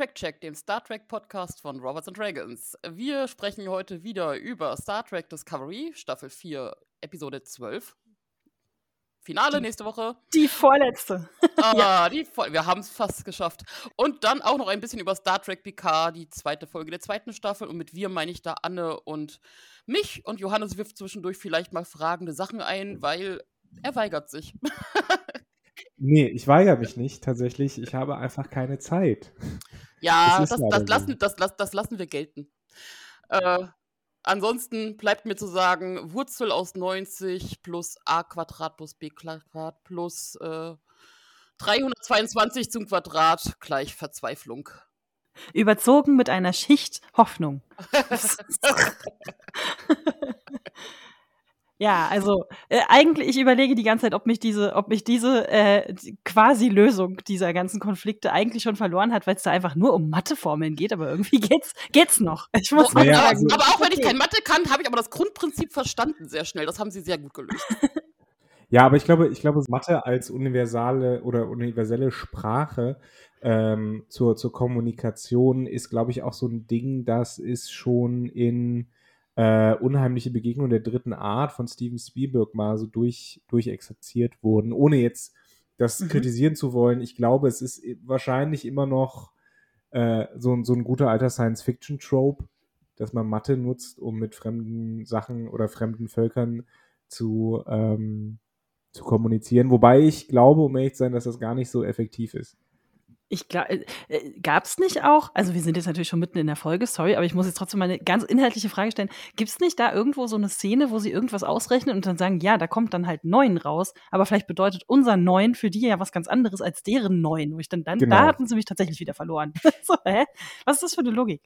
Track Check, dem Star Trek Podcast von Robots and Dragons. Wir sprechen heute wieder über Star Trek Discovery, Staffel 4, Episode 12. Finale nächste Woche. Die vorletzte. Ah, ja. die Vor wir haben es fast geschafft. Und dann auch noch ein bisschen über Star Trek Picard, die zweite Folge der zweiten Staffel. Und mit wir meine ich da Anne und mich. Und Johannes wirft zwischendurch vielleicht mal fragende Sachen ein, weil er weigert sich. Nee, ich weigere mich nicht tatsächlich. Ich habe einfach keine Zeit. Ja, das, das, das lassen, das, das, lassen wir gelten. Äh, ansonsten bleibt mir zu sagen, Wurzel aus 90 plus a Quadrat plus b Quadrat plus äh, 322 zum Quadrat gleich Verzweiflung. Überzogen mit einer Schicht Hoffnung. Ja, also äh, eigentlich, ich überlege die ganze Zeit, ob mich diese, ob mich diese äh, quasi Lösung dieser ganzen Konflikte eigentlich schon verloren hat, weil es da einfach nur um Matheformeln geht, aber irgendwie geht's, geht's noch. Ich muss oh, ja, sagen. Aber auch wenn ich kein Mathe kann, habe ich aber das Grundprinzip verstanden sehr schnell. Das haben sie sehr gut gelöst. Ja, aber ich glaube, ich glaube, Mathe als universale oder universelle Sprache ähm, zur, zur Kommunikation ist, glaube ich, auch so ein Ding, das ist schon in äh, unheimliche Begegnung der dritten Art von Steven Spielberg mal so durch, durchexerziert wurden, ohne jetzt das mhm. kritisieren zu wollen. Ich glaube, es ist wahrscheinlich immer noch äh, so, so ein guter alter Science-Fiction-Trope, dass man Mathe nutzt, um mit fremden Sachen oder fremden Völkern zu, ähm, zu kommunizieren. Wobei ich glaube, um ehrlich zu sein, dass das gar nicht so effektiv ist. Ich glaube, äh, äh gab es nicht auch, also wir sind jetzt natürlich schon mitten in der Folge, sorry, aber ich muss jetzt trotzdem mal eine ganz inhaltliche Frage stellen. Gibt es nicht da irgendwo so eine Szene, wo sie irgendwas ausrechnen und dann sagen, ja, da kommt dann halt neun raus, aber vielleicht bedeutet unser neun für die ja was ganz anderes als deren neun, wo ich dann, dann genau. da hatten sie mich tatsächlich wieder verloren. so, hä? Was ist das für eine Logik?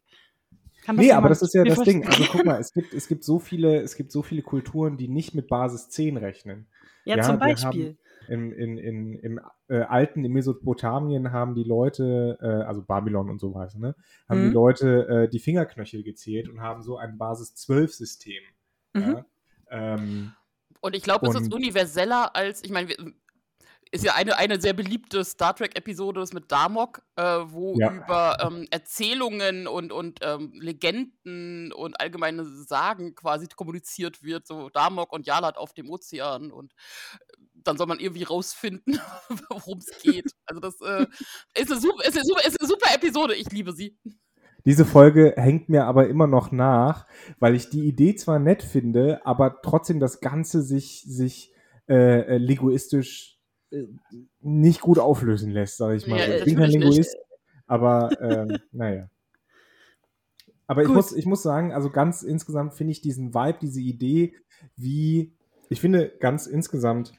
Kann nee, aber das ist ja das Ding. Also guck mal, es gibt, es gibt so viele, es gibt so viele Kulturen, die nicht mit Basis 10 rechnen. Ja, ja zum Beispiel in, in, in, im äh, alten, in Mesopotamien haben die Leute, äh, also Babylon und so weiter, ne, haben mhm. die Leute äh, die Fingerknöchel gezählt und haben so ein Basis-12-System. Mhm. Ja? Ähm, und ich glaube, es ist universeller als, ich meine, ist ja eine, eine sehr beliebte Star Trek-Episode mit Damok, äh, wo ja. über ähm, Erzählungen und, und ähm, Legenden und allgemeine Sagen quasi kommuniziert wird. So Damok und Jalat auf dem Ozean und dann soll man irgendwie rausfinden, worum es geht. Also das äh, ist, eine super, ist, eine super, ist eine super Episode. Ich liebe sie. Diese Folge hängt mir aber immer noch nach, weil ich die Idee zwar nett finde, aber trotzdem das Ganze sich, sich äh, äh linguistisch äh, nicht gut auflösen lässt, sage ich mal. Ja, ich bin kein Linguist, aber ähm, naja. Aber ich muss, ich muss sagen, also ganz insgesamt finde ich diesen Vibe, diese Idee, wie, ich finde ganz insgesamt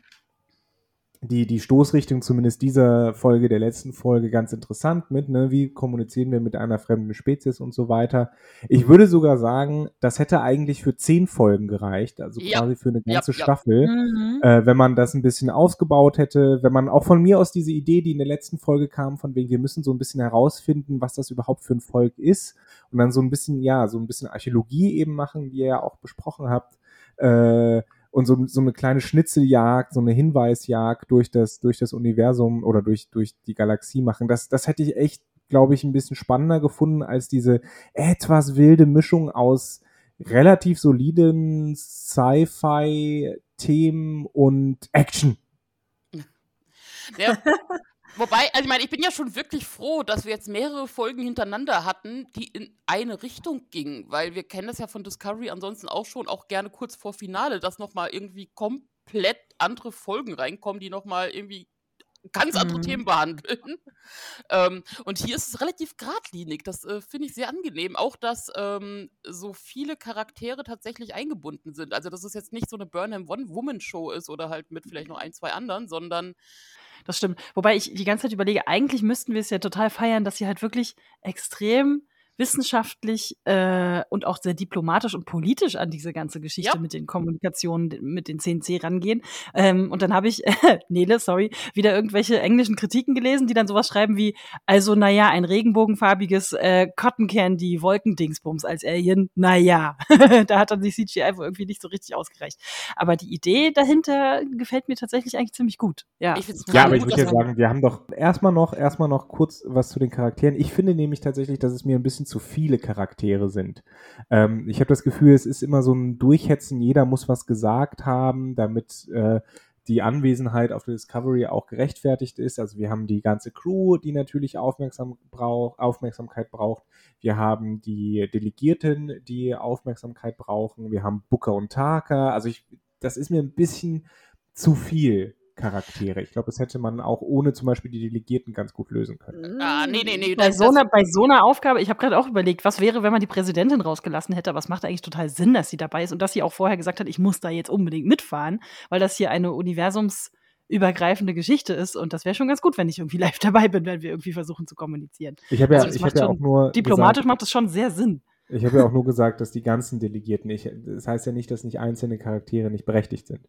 die, die Stoßrichtung zumindest dieser Folge, der letzten Folge, ganz interessant mit, ne? wie kommunizieren wir mit einer fremden Spezies und so weiter. Ich würde sogar sagen, das hätte eigentlich für zehn Folgen gereicht, also ja. quasi für eine ganze ja, Staffel, ja. Mhm. Äh, wenn man das ein bisschen ausgebaut hätte, wenn man auch von mir aus diese Idee, die in der letzten Folge kam, von wegen, wir müssen so ein bisschen herausfinden, was das überhaupt für ein Volk ist und dann so ein bisschen, ja, so ein bisschen Archäologie eben machen, wie ihr ja auch besprochen habt, äh, und so, so eine kleine Schnitzeljagd, so eine Hinweisjagd durch das, durch das Universum oder durch, durch die Galaxie machen. Das, das hätte ich echt, glaube ich, ein bisschen spannender gefunden als diese etwas wilde Mischung aus relativ soliden Sci-Fi-Themen und Action. Ja, Wobei, also ich meine, ich bin ja schon wirklich froh, dass wir jetzt mehrere Folgen hintereinander hatten, die in eine Richtung gingen, weil wir kennen das ja von Discovery ansonsten auch schon, auch gerne kurz vor Finale, dass nochmal irgendwie komplett andere Folgen reinkommen, die nochmal irgendwie ganz andere mhm. Themen behandeln. Ähm, und hier ist es relativ geradlinig. Das äh, finde ich sehr angenehm. Auch, dass ähm, so viele Charaktere tatsächlich eingebunden sind. Also, dass es jetzt nicht so eine Burnham One-Woman-Show ist oder halt mit vielleicht noch ein, zwei anderen, sondern das stimmt. Wobei ich die ganze Zeit überlege, eigentlich müssten wir es ja total feiern, dass sie halt wirklich extrem wissenschaftlich äh, und auch sehr diplomatisch und politisch an diese ganze Geschichte Ja. mit den Kommunikationen, mit den CNC rangehen. Ähm, und dann habe ich, äh, Nele, sorry, wieder irgendwelche englischen Kritiken gelesen, die dann sowas schreiben wie, also naja, ein regenbogenfarbiges äh, Cotton Candy Wolkendingsbums als Alien, naja, da hat dann die CGI wohl irgendwie nicht so richtig ausgereicht. Aber die Idee dahinter gefällt mir tatsächlich eigentlich ziemlich gut. Ja, Ich find's Ja, aber man ich gut, würde ja sagen, wir haben doch erstmal noch, erstmal noch kurz was zu den Charakteren. Ich finde nämlich tatsächlich, dass es mir ein bisschen zu viele Charaktere sind. Ähm, ich habe das Gefühl, es ist immer so ein Durchhetzen, jeder muss was gesagt haben, damit äh, die Anwesenheit auf der Discovery auch gerechtfertigt ist. Also wir haben die ganze Crew, die natürlich aufmerksam brauch, Aufmerksamkeit braucht. Wir haben die Delegierten, die Aufmerksamkeit brauchen. Wir haben Booker und Taka. Also ich, das ist mir ein bisschen zu viel Charaktere. Ich glaube, das hätte man auch ohne zum Beispiel die Delegierten ganz gut lösen können. Ah, nee, nee, nee, Bei so, einer, bei so einer Aufgabe, ich habe gerade auch überlegt, was wäre, wenn man die Präsidentin rausgelassen hätte, aber es macht eigentlich total Sinn, dass sie dabei ist und dass sie auch vorher gesagt hat, ich muss da jetzt unbedingt mitfahren, weil das hier eine universumsübergreifende Geschichte ist und das wäre schon ganz gut, wenn ich irgendwie live dabei bin, wenn wir irgendwie versuchen zu kommunizieren. Ich habe ja, Also ich hab ja auch nur Diplomatisch gesagt, macht das schon sehr Sinn. Ich habe ja auch nur gesagt, dass die ganzen Delegierten, ich, das heißt ja nicht, dass nicht einzelne Charaktere nicht berechtigt sind.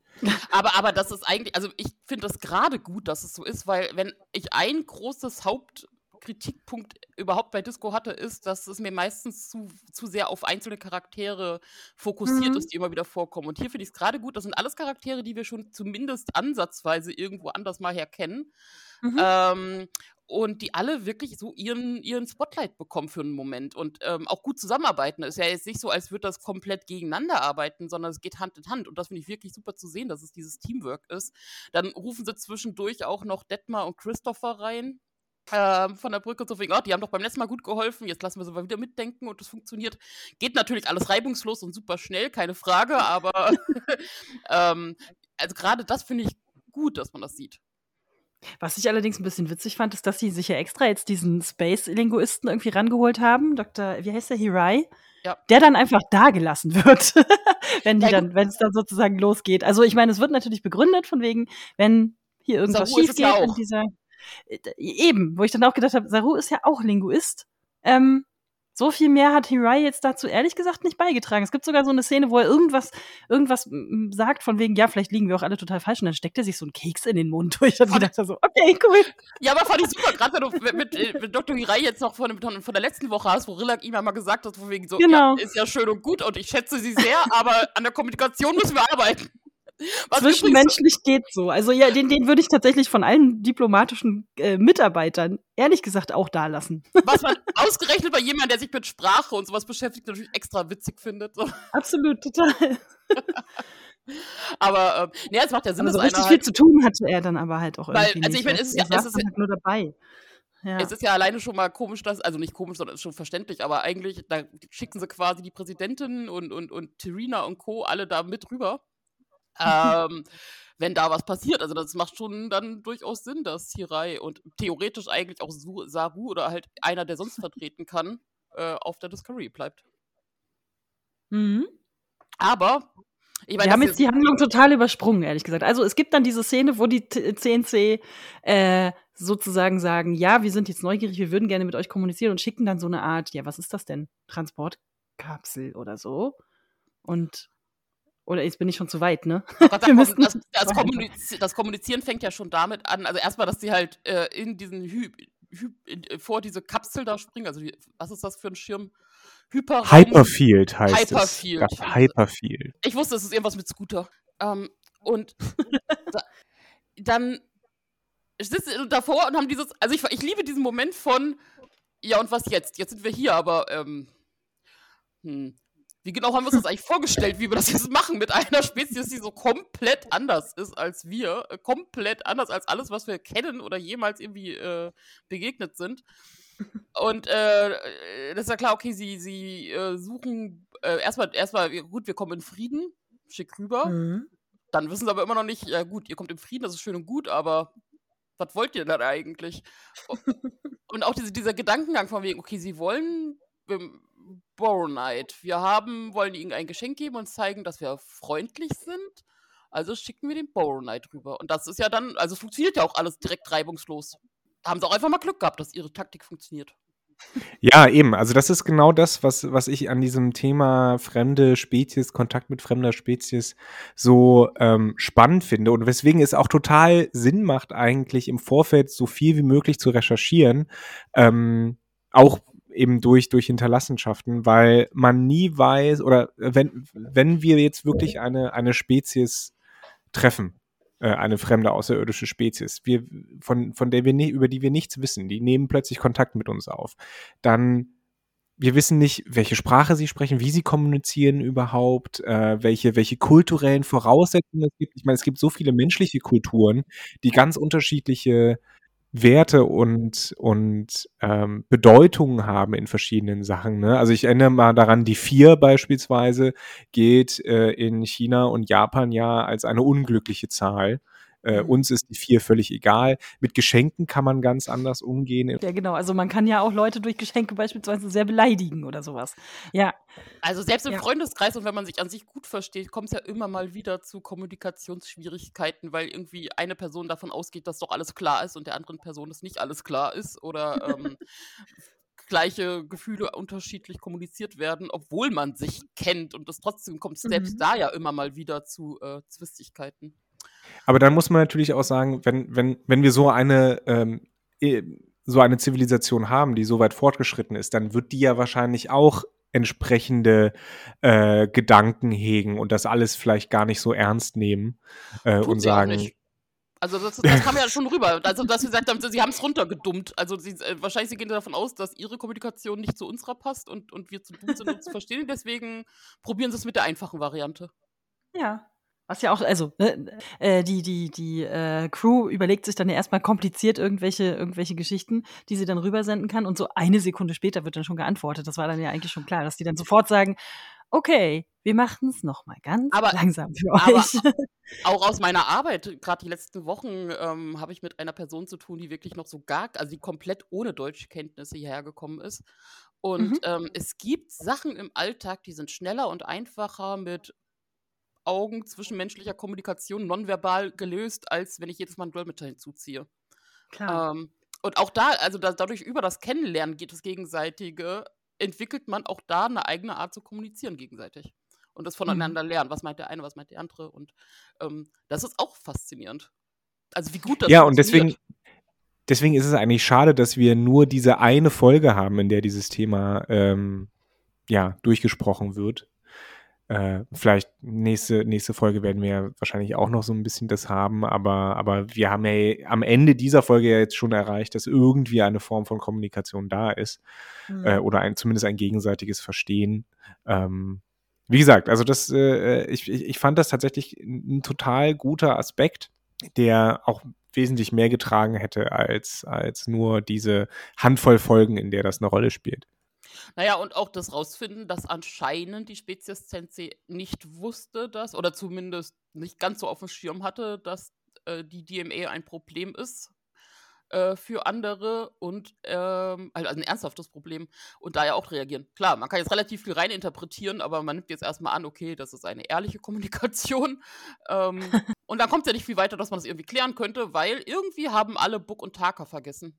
Aber, aber das ist eigentlich, also ich finde das gerade gut, dass es so ist, weil wenn ich ein großes Hauptkritikpunkt überhaupt bei Disco hatte, ist, dass es mir meistens zu, zu sehr auf einzelne Charaktere fokussiert Mhm. ist, die immer wieder vorkommen. Und hier finde ich es gerade gut, das sind alles Charaktere, die wir schon zumindest ansatzweise irgendwo anders mal her kennen. Mhm. Ähm, und die alle wirklich so ihren, ihren Spotlight bekommen für einen Moment und ähm, auch gut zusammenarbeiten. Es ist ja jetzt nicht so, als würde das komplett gegeneinander arbeiten, sondern es geht Hand in Hand. Und das finde ich wirklich super zu sehen, dass es dieses Teamwork ist. Dann rufen sie zwischendurch auch noch Detmar und Christopher rein. ähm, von der Brücke und so wegen, oh, die haben doch beim letzten Mal gut geholfen, jetzt lassen wir sie mal wieder mitdenken und das funktioniert. Geht natürlich alles reibungslos und super schnell, keine Frage, aber ähm, also gerade das finde ich gut, dass man das sieht. Was ich allerdings ein bisschen witzig fand, ist, dass sie sich ja extra jetzt diesen Space-Linguisten irgendwie rangeholt haben. Dr. Wie heißt der? Hirai? Ja. Der dann einfach da gelassen wird, wenn die Ja, dann, wenn es dann sozusagen losgeht. Also ich meine, es wird natürlich begründet von wegen, wenn hier irgendwas Saru schief es ja geht in dieser äh, eben, wo ich dann auch gedacht habe, Saru ist ja auch Linguist. Ähm, so viel mehr hat Hirai jetzt dazu ehrlich gesagt nicht beigetragen. Es gibt sogar so eine Szene, wo er irgendwas, irgendwas sagt, von wegen, ja, vielleicht liegen wir auch alle total falsch. Und dann steckt er sich so einen Keks in den Mund durch. Und ich dachte so, okay, cool. Ja, aber fand ich super, gerade wenn du mit, mit, äh, mit Dr. Hirai jetzt noch von, von der letzten Woche hast, wo Rillak ihm einmal gesagt hat, von wegen so, Genau. ja, ist ja schön und gut und ich schätze sie sehr, aber an der Kommunikation müssen wir arbeiten. Was Zwischenmenschlich geht so. Also ja, den, den würde ich tatsächlich von allen diplomatischen äh, Mitarbeitern ehrlich gesagt auch da lassen. was man ausgerechnet bei jemandem, der sich mit Sprache und sowas beschäftigt, natürlich extra witzig findet. So. Absolut, total. Aber ähm, nee, es macht ja Sinn, Aber so dass richtig einer viel halt, zu tun hatte er dann aber halt auch Weil, irgendwie also ich meine, es ist ja- es ist halt nur dabei. Ja. Es ist ja alleine schon mal komisch, dass, also nicht komisch, sondern ist schon verständlich, aber eigentlich, da schicken sie quasi die Präsidentin und, und, und Terina und Co. alle da mit rüber. Ähm, wenn da was passiert. Also das macht schon dann durchaus Sinn, dass Hirai und theoretisch eigentlich auch Su Saru oder halt einer, der sonst vertreten kann, äh, auf der Discovery bleibt. mhm. Aber, ich meine, Wir haben jetzt die Handlung total übersprungen, ehrlich gesagt. Also es gibt dann diese Szene, wo die CNC äh, sozusagen sagen, ja, wir sind jetzt neugierig, wir würden gerne mit euch kommunizieren und schicken dann so eine Art, ja, was ist das denn? Transportkapsel oder so. Und oder jetzt bin ich schon zu weit, ne? Müssten- sagen, das, das, Kommuniz das Kommunizieren fängt ja schon damit an. Also erstmal, dass sie halt äh, in diesen Hy Hy in, äh, vor diese Kapsel da springen. Also die, was ist das für ein Schirm? Hyperraum. Hyperfield heißt Hyperfield. es. Ja, Hyperfield. Ich wusste, es ist irgendwas mit Scooter. Ähm, und da, dann sitzen sie davor und haben dieses, also ich, ich liebe diesen Moment von, ja und was jetzt? Jetzt sind wir hier, aber ähm, hm, wie genau haben wir uns das eigentlich vorgestellt, wie wir das jetzt machen mit einer Spezies, die so komplett anders ist als wir, äh, komplett anders als alles, was wir kennen oder jemals irgendwie äh, begegnet sind. Und äh, äh, das ist ja klar, okay, sie, sie äh, suchen äh, erstmal, erstmal, gut, wir kommen in Frieden, schick rüber. Mhm. Dann wissen sie aber immer noch nicht, ja gut, ihr kommt im Frieden, das ist schön und gut, aber was wollt ihr denn eigentlich? Und auch diese, dieser Gedankengang von wegen, okay, sie wollen ähm, Boronite. Wir haben, wollen ihnen ein Geschenk geben und zeigen, dass wir freundlich sind. Also schicken wir den Boronite rüber. Und das ist ja dann, also funktioniert ja auch alles direkt reibungslos. Haben sie auch einfach mal Glück gehabt, dass ihre Taktik funktioniert. Ja, eben. Also das ist genau das, was, was ich an diesem Thema fremde Spezies, Kontakt mit fremder Spezies so ähm, spannend finde und weswegen es auch total Sinn macht, eigentlich im Vorfeld so viel wie möglich zu recherchieren. Ähm, auch eben durch, durch Hinterlassenschaften, weil man nie weiß, oder wenn, wenn wir jetzt wirklich eine, eine Spezies treffen, äh, eine fremde außerirdische Spezies, wir, von, von der wir nie, über die wir nichts wissen, die nehmen plötzlich Kontakt mit uns auf, dann wir wissen nicht, welche Sprache sie sprechen, wie sie kommunizieren überhaupt, äh, welche, welche kulturellen Voraussetzungen es gibt. Ich meine, es gibt so viele menschliche Kulturen, die ganz unterschiedliche Werte und, und ähm, Bedeutungen haben in verschiedenen Sachen. Ne? Also ich erinnere mal daran, die vier beispielsweise geht äh, in China und Japan ja als eine unglückliche Zahl. Äh, mhm. uns ist die vier völlig egal. Mit Geschenken kann man ganz anders umgehen. Ja, genau. Also man kann ja auch Leute durch Geschenke beispielsweise sehr beleidigen oder sowas. Ja. Also selbst im ja. Freundeskreis und wenn man sich an sich gut versteht, kommt es ja immer mal wieder zu Kommunikationsschwierigkeiten, weil irgendwie eine Person davon ausgeht, dass doch alles klar ist und der anderen Person dass nicht alles klar ist oder ähm, gleiche Gefühle unterschiedlich kommuniziert werden, obwohl man sich kennt und das trotzdem kommt selbst mhm. da ja immer mal wieder zu äh, Zwistigkeiten. Aber dann muss man natürlich auch sagen, wenn, wenn, wenn wir so eine, ähm, so eine Zivilisation haben, die so weit fortgeschritten ist, dann wird die ja wahrscheinlich auch entsprechende äh, Gedanken hegen und das alles vielleicht gar nicht so ernst nehmen äh, und sagen. Also das, das kam ja schon rüber. Also dass sie gesagt haben, sie haben es runtergedummt. Also sie, äh, wahrscheinlich sie gehen davon aus, dass ihre Kommunikation nicht zu unserer passt und, und wir zu dumm sind, um zu verstehen. Deswegen probieren sie es mit der einfachen Variante. Ja, was ja auch, also, ne, äh, die, die, die äh, Crew überlegt sich dann ja erstmal kompliziert irgendwelche, irgendwelche Geschichten, die sie dann rübersenden kann. Und so eine Sekunde später wird dann schon geantwortet. Das war dann ja eigentlich schon klar, dass die dann sofort sagen, okay, wir machen es nochmal ganz aber, langsam für euch. auch aus meiner Arbeit, gerade die letzten Wochen, ähm, habe ich mit einer Person zu tun, die wirklich noch so gar, also die komplett ohne Deutschkenntnisse hierher gekommen ist. Und mhm. ähm, es gibt Sachen im Alltag, die sind schneller und einfacher mit Augen zwischenmenschlicher Kommunikation nonverbal gelöst, als wenn ich jedes Mal ein Dolmetscher hinzuziehe. Klar. Ähm, und auch da, also da, dadurch über das Kennenlernen geht das Gegenseitige, entwickelt man auch da eine eigene Art zu kommunizieren gegenseitig. Und das voneinander mhm. lernen. Was meint der eine, was meint der andere? Und ähm, das ist auch faszinierend. Also wie gut das Ja, und deswegen, deswegen ist es eigentlich schade, dass wir nur diese eine Folge haben, in der dieses Thema ähm, ja, durchgesprochen wird. Äh, vielleicht nächste, nächste Folge werden wir wahrscheinlich auch noch so ein bisschen das haben, aber, aber wir haben ja am Ende dieser Folge ja jetzt schon erreicht, dass irgendwie eine Form von Kommunikation da ist mhm. äh, oder ein, zumindest ein gegenseitiges Verstehen. Ähm, wie gesagt, also das, äh, ich, ich fand das tatsächlich ein total guter Aspekt, der auch wesentlich mehr getragen hätte als, als nur diese Handvoll Folgen, in der das eine Rolle spielt. Naja, und auch das rausfinden, dass anscheinend die Spezies Sensei nicht wusste, dass, oder zumindest nicht ganz so auf dem Schirm hatte, dass äh, die DMA ein Problem ist äh, für andere und ähm, also ein ernsthaftes Problem und da ja auch reagieren. Klar, man kann jetzt relativ viel reininterpretieren, aber man nimmt jetzt erstmal an, okay, das ist eine ehrliche Kommunikation. ähm, und dann kommt es ja nicht viel weiter, dass man das irgendwie klären könnte, weil irgendwie haben alle Book und Taka vergessen.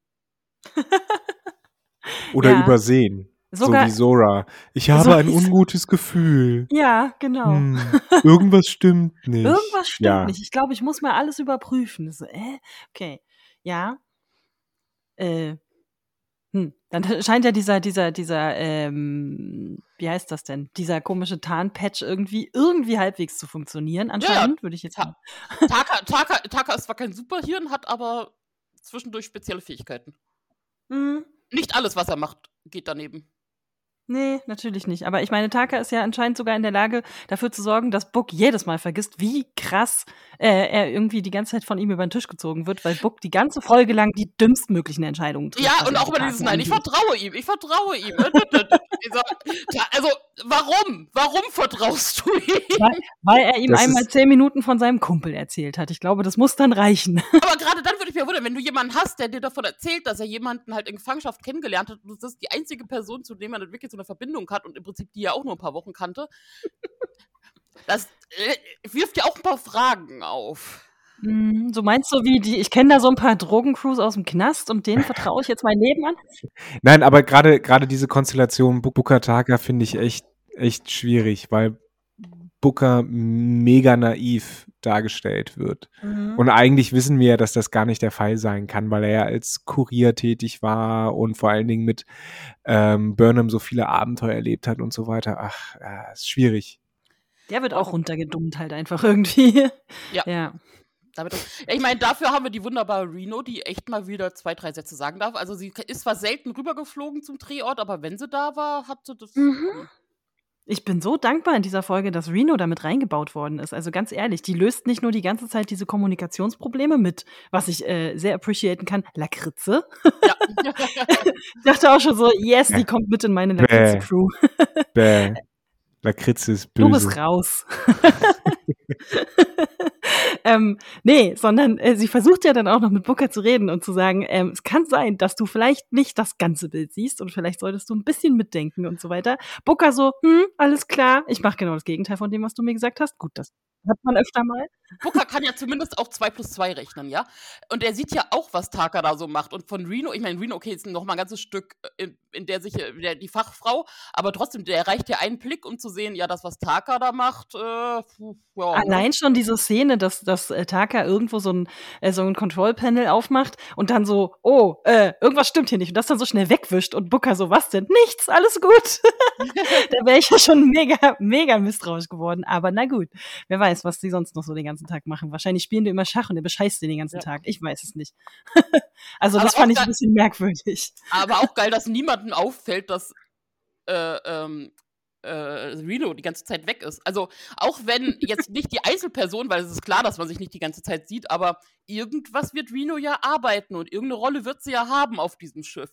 Oder ja. übersehen. Sogar, so wie Sora. Ich habe so ein ungutes Gefühl. Ja, genau. Hm, irgendwas stimmt nicht. Irgendwas stimmt ja. nicht. Ich glaube, ich muss mal alles überprüfen. So, äh, okay. Ja. Äh, hm. Dann scheint ja dieser, dieser, dieser, ähm, wie heißt das denn? Dieser komische Tarnpatch irgendwie, irgendwie halbwegs zu funktionieren. Anscheinend, ja, würde ich jetzt sagen. Taka, Taka, Taka ist zwar kein Superhirn, hat aber zwischendurch spezielle Fähigkeiten. Mhm. Nicht alles, was er macht, geht daneben. Nee, natürlich nicht. Aber ich meine, Taka ist ja anscheinend sogar in der Lage, dafür zu sorgen, dass Book jedes Mal vergisst, wie krass äh, er irgendwie die ganze Zeit von ihm über den Tisch gezogen wird, weil Book die ganze Folge lang die dümmstmöglichen Entscheidungen trifft. Ja, und auch über dieses Nein, ich vertraue ihm, ich vertraue ihm. also, warum? Warum vertraust du ihm? Weil, weil er ihm das einmal zehn Minuten von seinem Kumpel erzählt hat. Ich glaube, das muss dann reichen. Aber gerade dann würde ich mir wundern, wenn du jemanden hast, der dir davon erzählt, dass er jemanden halt in Gefangenschaft kennengelernt hat, und das ist die einzige Person, zu dem er wirklich so eine Verbindung hat und im Prinzip die ja auch nur ein paar Wochen kannte. Das äh, wirft ja auch ein paar Fragen auf. Mhm, so meinst du wie die ich kenne da so ein paar Drogencrews aus dem Knast und denen vertraue ich jetzt mein Leben an? Nein, aber gerade gerade diese Konstellation Booker Taka finde ich echt echt schwierig, weil Booker mega naiv dargestellt wird. Mhm. Und eigentlich wissen wir ja, dass das gar nicht der Fall sein kann, weil er ja als Kurier tätig war und vor allen Dingen mit ähm, Burnham so viele Abenteuer erlebt hat und so weiter. Ach, äh, ist schwierig. Der wird auch runtergedummt halt einfach irgendwie. Ja. Ja. Damit, ja, ich meine, dafür haben wir die wunderbare Reno, die echt mal wieder zwei, drei Sätze sagen darf. Also sie ist zwar selten rübergeflogen zum Drehort, aber wenn sie da war, hat sie das. Mhm. Ich bin so dankbar in dieser Folge, dass Reno damit reingebaut worden ist. Also ganz ehrlich, die löst nicht nur die ganze Zeit diese Kommunikationsprobleme mit, was ich äh, sehr appreciaten kann, Lakritze. Ja. Ich dachte auch schon so, yes, die kommt mit in meine Lakritze-Crew. Bäh. Lakritze ist böse. Du bist raus. ähm, nee, sondern äh, sie versucht ja dann auch noch mit Booker zu reden und zu sagen, ähm, es kann sein, dass du vielleicht nicht das ganze Bild siehst und vielleicht solltest du ein bisschen mitdenken und so weiter. Booker so, hm, alles klar, ich mache genau das Gegenteil von dem, was du mir gesagt hast. Gut, das hat man öfter mal. Booker kann ja zumindest auch 2 plus 2 rechnen, ja? Und er sieht ja auch, was Taka da so macht. Und von Reno, ich meine, Reno, okay, ist noch mal ein ganzes Stück, äh, in, in der sich äh, der, die Fachfrau, aber trotzdem, der reicht ja einen Blick, um zu sehen, ja, das, was Taka da macht, äh, ja. Allein schon diese Szene, dass, dass äh, Taka irgendwo so ein, äh, so ein Control-Panel aufmacht und dann so, oh, äh, irgendwas stimmt hier nicht. Und das dann so schnell wegwischt und Booker so, was denn? Nichts, alles gut. da wäre ich ja schon mega, mega misstrauisch geworden. Aber na gut, wer weiß, was die sonst noch so den ganzen Tag machen. Wahrscheinlich spielen die immer Schach und der bescheißt den den ganzen Ja. Tag. Ich weiß es nicht. also Aber das fand ich ein bisschen merkwürdig. Aber auch geil, dass niemandem auffällt, dass äh, ähm, äh, Reno die ganze Zeit weg ist. Also auch wenn jetzt nicht die Einzelperson, weil es ist klar, dass man sich nicht die ganze Zeit sieht, aber irgendwas wird Reno ja arbeiten und irgendeine Rolle wird sie ja haben auf diesem Schiff.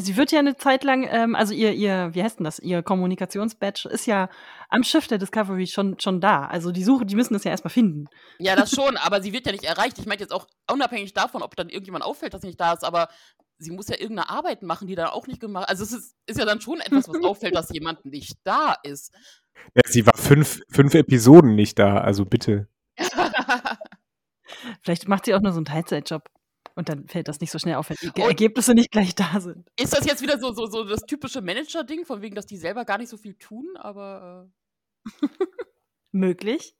Sie wird ja eine Zeit lang, ähm, also ihr, ihr, wie heißt denn das? Ihr Kommunikationsbadge ist ja am Schiff der Discovery schon, schon da. Also die Suche, die müssen es ja erstmal finden. Ja, das schon, aber sie wird ja nicht erreicht. Ich meine jetzt auch unabhängig davon, ob dann irgendjemand auffällt, dass sie nicht da ist, aber sie muss ja irgendeine Arbeit machen, die dann auch nicht gemacht Also es ist, ist ja dann schon etwas, was auffällt, dass jemand nicht da ist. Ja, sie war fünf, fünf Episoden nicht da, also bitte. Vielleicht macht sie auch nur so einen Teilzeitjob. Und dann fällt das nicht so schnell auf, wenn die Ergebnisse nicht gleich da sind. Ist das jetzt wieder so, so, so das typische Manager-Ding, von wegen, dass die selber gar nicht so viel tun, aber. Möglich.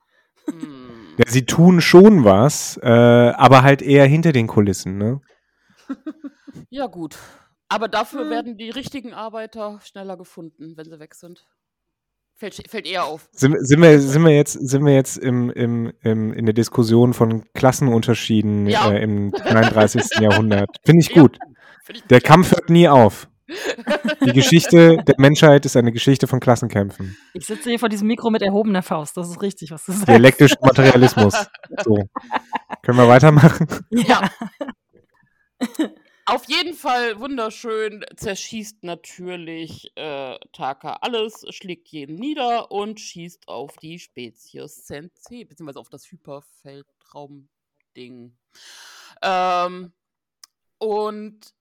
Äh, hm. Ja, sie tun schon was, äh, aber halt eher hinter den Kulissen, ne? Ja, gut. Aber dafür Hm. werden die richtigen Arbeiter schneller gefunden, wenn sie weg sind. Fällt, fällt eher auf. Sind, sind, wir, sind wir jetzt, sind wir jetzt im, im, im, in der Diskussion von Klassenunterschieden Ja. äh, im 33. Jahrhundert? Finde ich Ja. gut. Find ich Der Kampf hört nie auf. Die Geschichte der Menschheit ist eine Geschichte von Klassenkämpfen. Ich sitze hier vor diesem Mikro mit erhobener Faust. Das ist richtig, was du sagst. Dialektischer Materialismus. So. Können wir weitermachen? Ja. Auf jeden Fall wunderschön, zerschießt natürlich äh, Taka alles, schlägt jeden nieder und schießt auf die Spezies Sensei, beziehungsweise auf das Hyperfeldraum-Ding. Ähm, und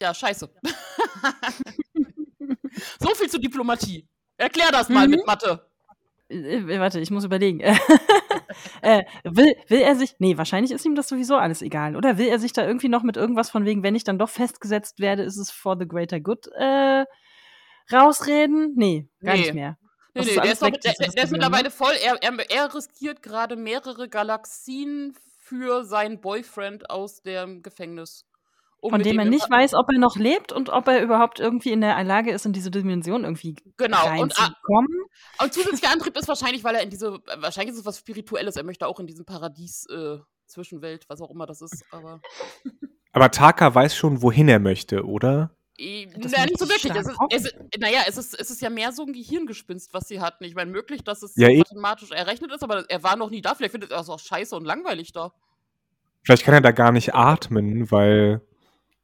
ja, scheiße. so viel zur Diplomatie. Erklär das mal Mhm. mit Mathe. Äh, warte, ich muss überlegen. äh, will, will er sich. Nee, wahrscheinlich ist ihm das sowieso alles egal. Oder will er sich da irgendwie noch mit irgendwas von wegen, wenn ich dann doch festgesetzt werde, ist es for the greater good äh, rausreden? Nee, gar Nee. nicht mehr. Nee, nee, ist der ist, weg, der, das der ist Problem, mittlerweile voll. Er, er, er riskiert gerade mehrere Galaxien für seinen Boyfriend aus dem Gefängnis. Um Von dem ihm er nicht weiß, ob er noch lebt und ob er überhaupt irgendwie in der Lage ist, in diese Dimension irgendwie Genau. Und, ah, reinzukommen. und zusätzlicher Antrieb ist wahrscheinlich, weil er in diese, wahrscheinlich ist es was Spirituelles. Er möchte auch in diesem Paradies, äh, Zwischenwelt, was auch immer das ist. Aber Aber Taka weiß schon, wohin er möchte, oder? eh, Das möchte nicht so ich wirklich. Es ist, es ist, naja, es ist, es ist ja mehr so ein Gehirngespinst, was sie hatten. Ich meine, möglich, dass es Ja, eh. mathematisch errechnet ist, aber er war noch nie da. Vielleicht findet er es auch scheiße und langweilig da. Vielleicht kann er da gar nicht atmen, weil,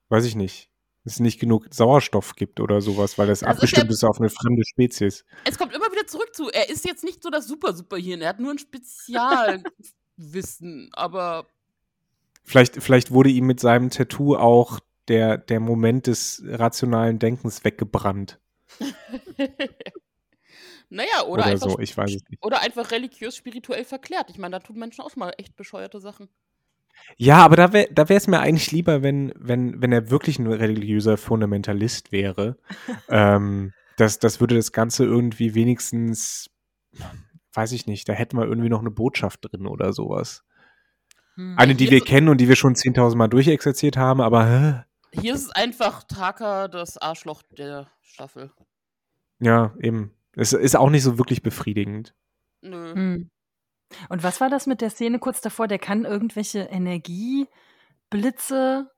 weiß ich nicht, es nicht genug Sauerstoff gibt oder sowas, weil das Das ist abgestimmt ja- ist auf eine fremde Spezies. Es kommt immer wieder zurück zu, er ist jetzt nicht so das Super-Superhirn, er hat nur ein Spezialwissen, aber Vielleicht, vielleicht wurde ihm mit seinem Tattoo auch der, der Moment des rationalen Denkens weggebrannt. Naja, oder, oder einfach, so. Ich weiß es nicht. oder einfach religiös, spirituell verklärt. Ich meine, da tun Menschen auch mal echt bescheuerte Sachen. Ja, aber da wäre da es mir eigentlich lieber, wenn, wenn, wenn er wirklich ein religiöser Fundamentalist wäre. ähm, das, das würde das Ganze irgendwie wenigstens, weiß ich nicht, da hätten wir irgendwie noch eine Botschaft drin oder sowas. Hm. Eine, die wir kennen und die wir schon 10.000 Mal durchexerziert haben, aber hä? Hier ist es einfach Taka, das Arschloch der Staffel. ja, eben. Es ist auch nicht so wirklich befriedigend. Nö. Hm. Und was war das mit der Szene kurz davor? Der kann irgendwelche Energieblitze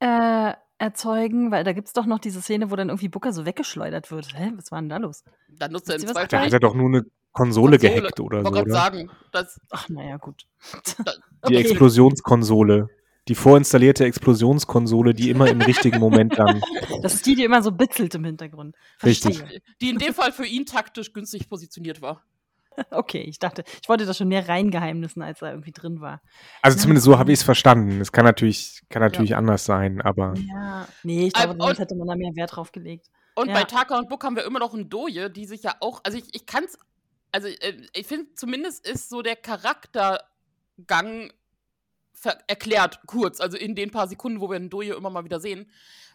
äh, erzeugen, weil da gibt es doch noch diese Szene, wo dann irgendwie Booker so weggeschleudert wird. Hä, was war denn da los? Dann nutzt er im Zweifel. Da hat er doch nur eine Konsole, Konsole. gehackt oder Ich so. wollte gerade Oder? sagen, das, Ach, naja, gut. Die Explosionskonsole. Die vorinstallierte Explosionskonsole, die immer im richtigen Moment dann. Das ist die, die immer so bitzelt im Hintergrund. Richtig. Verstehe. die in dem Fall für ihn taktisch günstig positioniert war. Okay, ich dachte, ich wollte das schon mehr reingeheimnissen, als da irgendwie drin war. Also Ja. zumindest so habe ich es verstanden. Es kann natürlich, kann natürlich anders sein, aber Ja. Nee, ich Ähm, glaube, sonst und- hätte man da mehr Wert drauf gelegt. Und Ja. bei Taka und Book haben wir immer noch einen Doje, die sich ja auch, also ich, ich kann es, also äh, ich finde zumindest ist so der Charaktergang erklärt kurz, also in den paar Sekunden, wo wir einen Doje immer mal wieder sehen.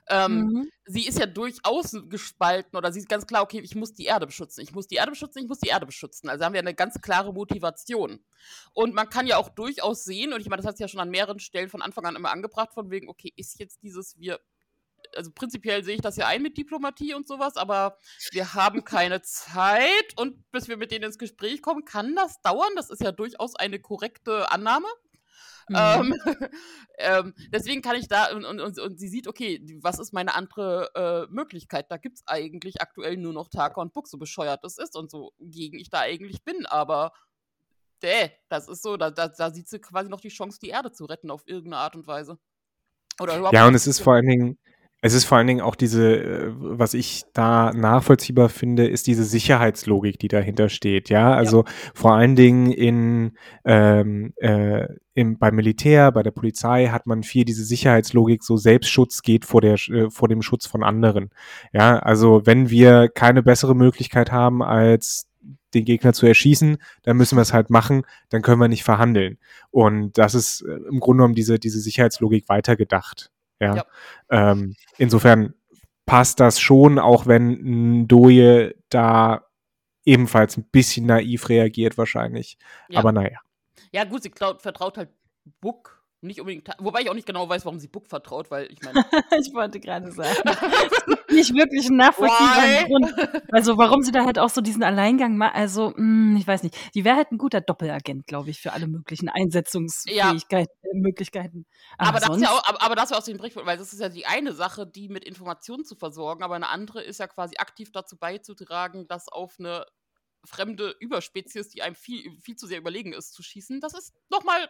Ähm, Mhm. Sie ist ja durchaus gespalten oder sie ist ganz klar, okay, ich muss die Erde beschützen, ich muss die Erde beschützen, ich muss die Erde beschützen. Also haben wir eine ganz klare Motivation. Und man kann ja auch durchaus sehen, und ich meine, das hat sie ja schon an mehreren Stellen von Anfang an immer angebracht, von wegen, okay, ist jetzt dieses, wir also prinzipiell sehe ich das ja ein mit Diplomatie und sowas, aber wir haben keine Zeit und bis wir mit denen ins Gespräch kommen, kann das dauern. Das ist ja durchaus eine korrekte Annahme. Mhm. Ähm, ähm, deswegen kann ich da und, und, und, und sie sieht, okay, was ist meine andere äh, Möglichkeit? Da gibt es eigentlich aktuell nur noch Taka und Buck, so bescheuert es ist und so gegen ich da eigentlich bin, aber däh, das ist so, da, da, da sieht sie quasi noch die Chance, die Erde zu retten auf irgendeine Art und Weise. Oder überhaupt ja, und es ist vor allen Dingen, es ist vor allen Dingen auch diese, äh, was ich da nachvollziehbar finde, ist diese Sicherheitslogik, die dahinter steht. Ja, also vor allen Dingen in, ähm, äh, im, beim Militär, bei der Polizei hat man viel diese Sicherheitslogik, so Selbstschutz geht vor der, äh, vor dem Schutz von anderen. Ja, also wenn wir keine bessere Möglichkeit haben, als den Gegner zu erschießen, dann müssen wir es halt machen, dann können wir nicht verhandeln. Und das ist äh, im Grunde genommen diese, diese Sicherheitslogik weitergedacht. Ja. Ja. Ähm, insofern passt das schon, auch wenn Doje da ebenfalls ein bisschen naiv reagiert wahrscheinlich. Ja. Aber naja. Ja, gut, sie klaut, vertraut halt Book. Nicht unbedingt. Wobei ich auch nicht genau weiß, warum sie Book vertraut, weil ich meine. ich wollte gerade sagen. nicht wirklich nachvollziehbaren? Grund. Also, warum sie da halt auch so diesen Alleingang macht, also, mh, ich weiß nicht. Die wäre halt ein guter Doppelagent, glaube ich, für alle möglichen Einsetzungsfähigkeiten, äh, Möglichkeiten. aber, das ja auch, aber, aber das ja aus dem Bericht, weil das ist ja die eine Sache, die mit Informationen zu versorgen, aber eine andere ist ja quasi aktiv dazu beizutragen, dass auf eine fremde Überspezies, die einem viel, viel zu sehr überlegen ist, zu schießen. Das ist nochmal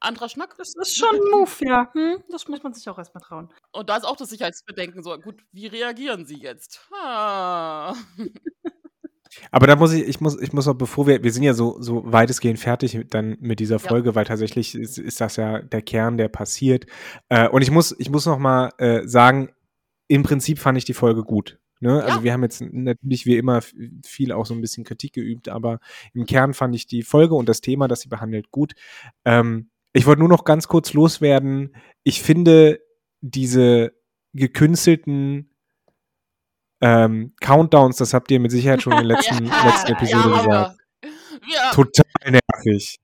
anderer Schnack. das ist schon ein Move, ja. Hm? Das muss man sich auch erstmal trauen. Und da ist auch das Sicherheitsbedenken so, gut, wie reagieren sie jetzt? Ah. Aber da muss ich, ich muss, ich muss noch, bevor wir, wir sind ja so, so weitestgehend fertig mit- dann mit dieser Ja. Folge, weil tatsächlich ist, ist das ja der Kern, der passiert. Äh, und ich muss, ich muss noch mal äh, sagen, im Prinzip fand ich die Folge gut. Ne? Also Ja. wir haben jetzt natürlich wie immer viel auch so ein bisschen Kritik geübt, aber im Kern fand ich die Folge und das Thema, das sie behandelt, gut. Ähm, ich wollte nur noch ganz kurz loswerden. Ich finde diese gekünstelten ähm, Countdowns, das habt ihr mit Sicherheit schon in der letzten, letzten Episode ja, gesagt. ja, Total nervig.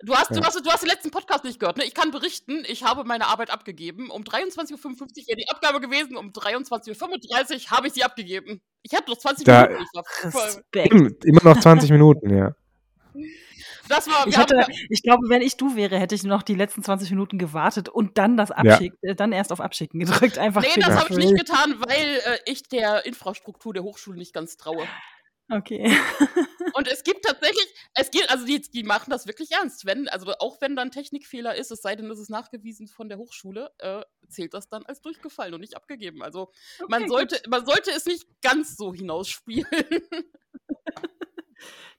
Du hast, du, Ja. hast, du hast den letzten Podcast nicht gehört, ne? Ich kann berichten, ich habe meine Arbeit abgegeben. Um 23.55 Uhr wäre die Abgabe gewesen, um 23.35 Uhr habe ich sie abgegeben. Ich habe noch 20 Da- Minuten. Respekt. Immer noch 20 Minuten, ja. das war, wir Ich, hatte, haben, ich glaube, wenn ich du wäre, hätte ich noch die letzten 20 Minuten gewartet und dann das Abschick, äh, dann erst auf Abschicken gedrückt. Einfach nee, das habe ich nicht getan, weil äh, ich der Infrastruktur der Hochschule nicht ganz traue. Okay. Und es gibt tatsächlich, es gibt, also die, die machen das wirklich ernst. Wenn, also auch wenn dann Technikfehler ist, es sei denn, es ist nachgewiesen von der Hochschule, äh, zählt das dann als durchgefallen und nicht abgegeben. Also man, Okay, sollte, man sollte es nicht ganz so hinausspielen.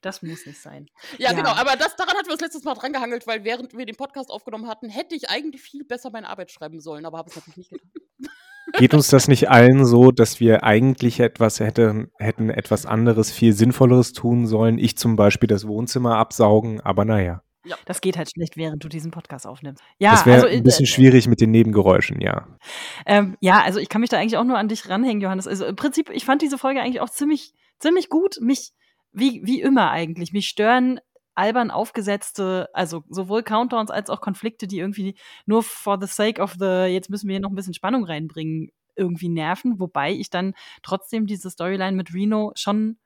Das muss nicht sein. ja, Ja. genau, aber das, daran hatten wir uns letztes Mal dran gehangelt, weil während wir den Podcast aufgenommen hatten, hätte ich eigentlich viel besser meine Arbeit schreiben sollen, aber habe es natürlich nicht getan. Geht uns das nicht allen so, dass wir eigentlich etwas hätte, hätten etwas anderes, viel Sinnvolleres tun sollen? Ich zum Beispiel das Wohnzimmer absaugen, aber naja. Ja. Das geht halt schlecht, während du diesen Podcast aufnimmst. Ja, das wäre also, ein bisschen äh, schwierig mit den Nebengeräuschen, ja. Ähm, ja, also ich kann mich da eigentlich auch nur an dich ranhängen, Johannes. Also im Prinzip, ich fand diese Folge eigentlich auch ziemlich, ziemlich gut. Mich, wie, wie immer eigentlich, mich stören albern aufgesetzte, also sowohl Countdowns als auch Konflikte, die irgendwie nur for the sake of the, jetzt müssen wir hier noch ein bisschen Spannung reinbringen, irgendwie nerven. Wobei ich dann trotzdem diese Storyline mit Reno schon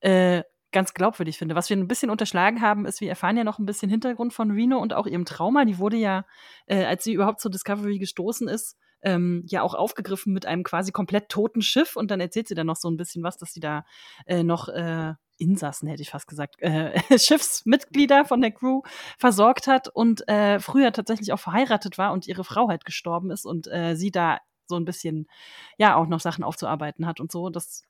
äh, ganz glaubwürdig finde. Was wir ein bisschen unterschlagen haben, ist, wir erfahren ja noch ein bisschen Hintergrund von Reno und auch ihrem Trauma. Die wurde ja, äh, als sie überhaupt zur Discovery gestoßen ist, ähm, ja auch aufgegriffen mit einem quasi komplett toten Schiff und dann erzählt sie dann noch so ein bisschen was, dass sie da äh, noch äh, Insassen, hätte ich fast gesagt, äh, Schiffsmitglieder von der Crew versorgt hat und äh, früher tatsächlich auch verheiratet war und ihre Frau halt gestorben ist und äh, sie da so ein bisschen, ja, auch noch Sachen aufzuarbeiten hat und so. Das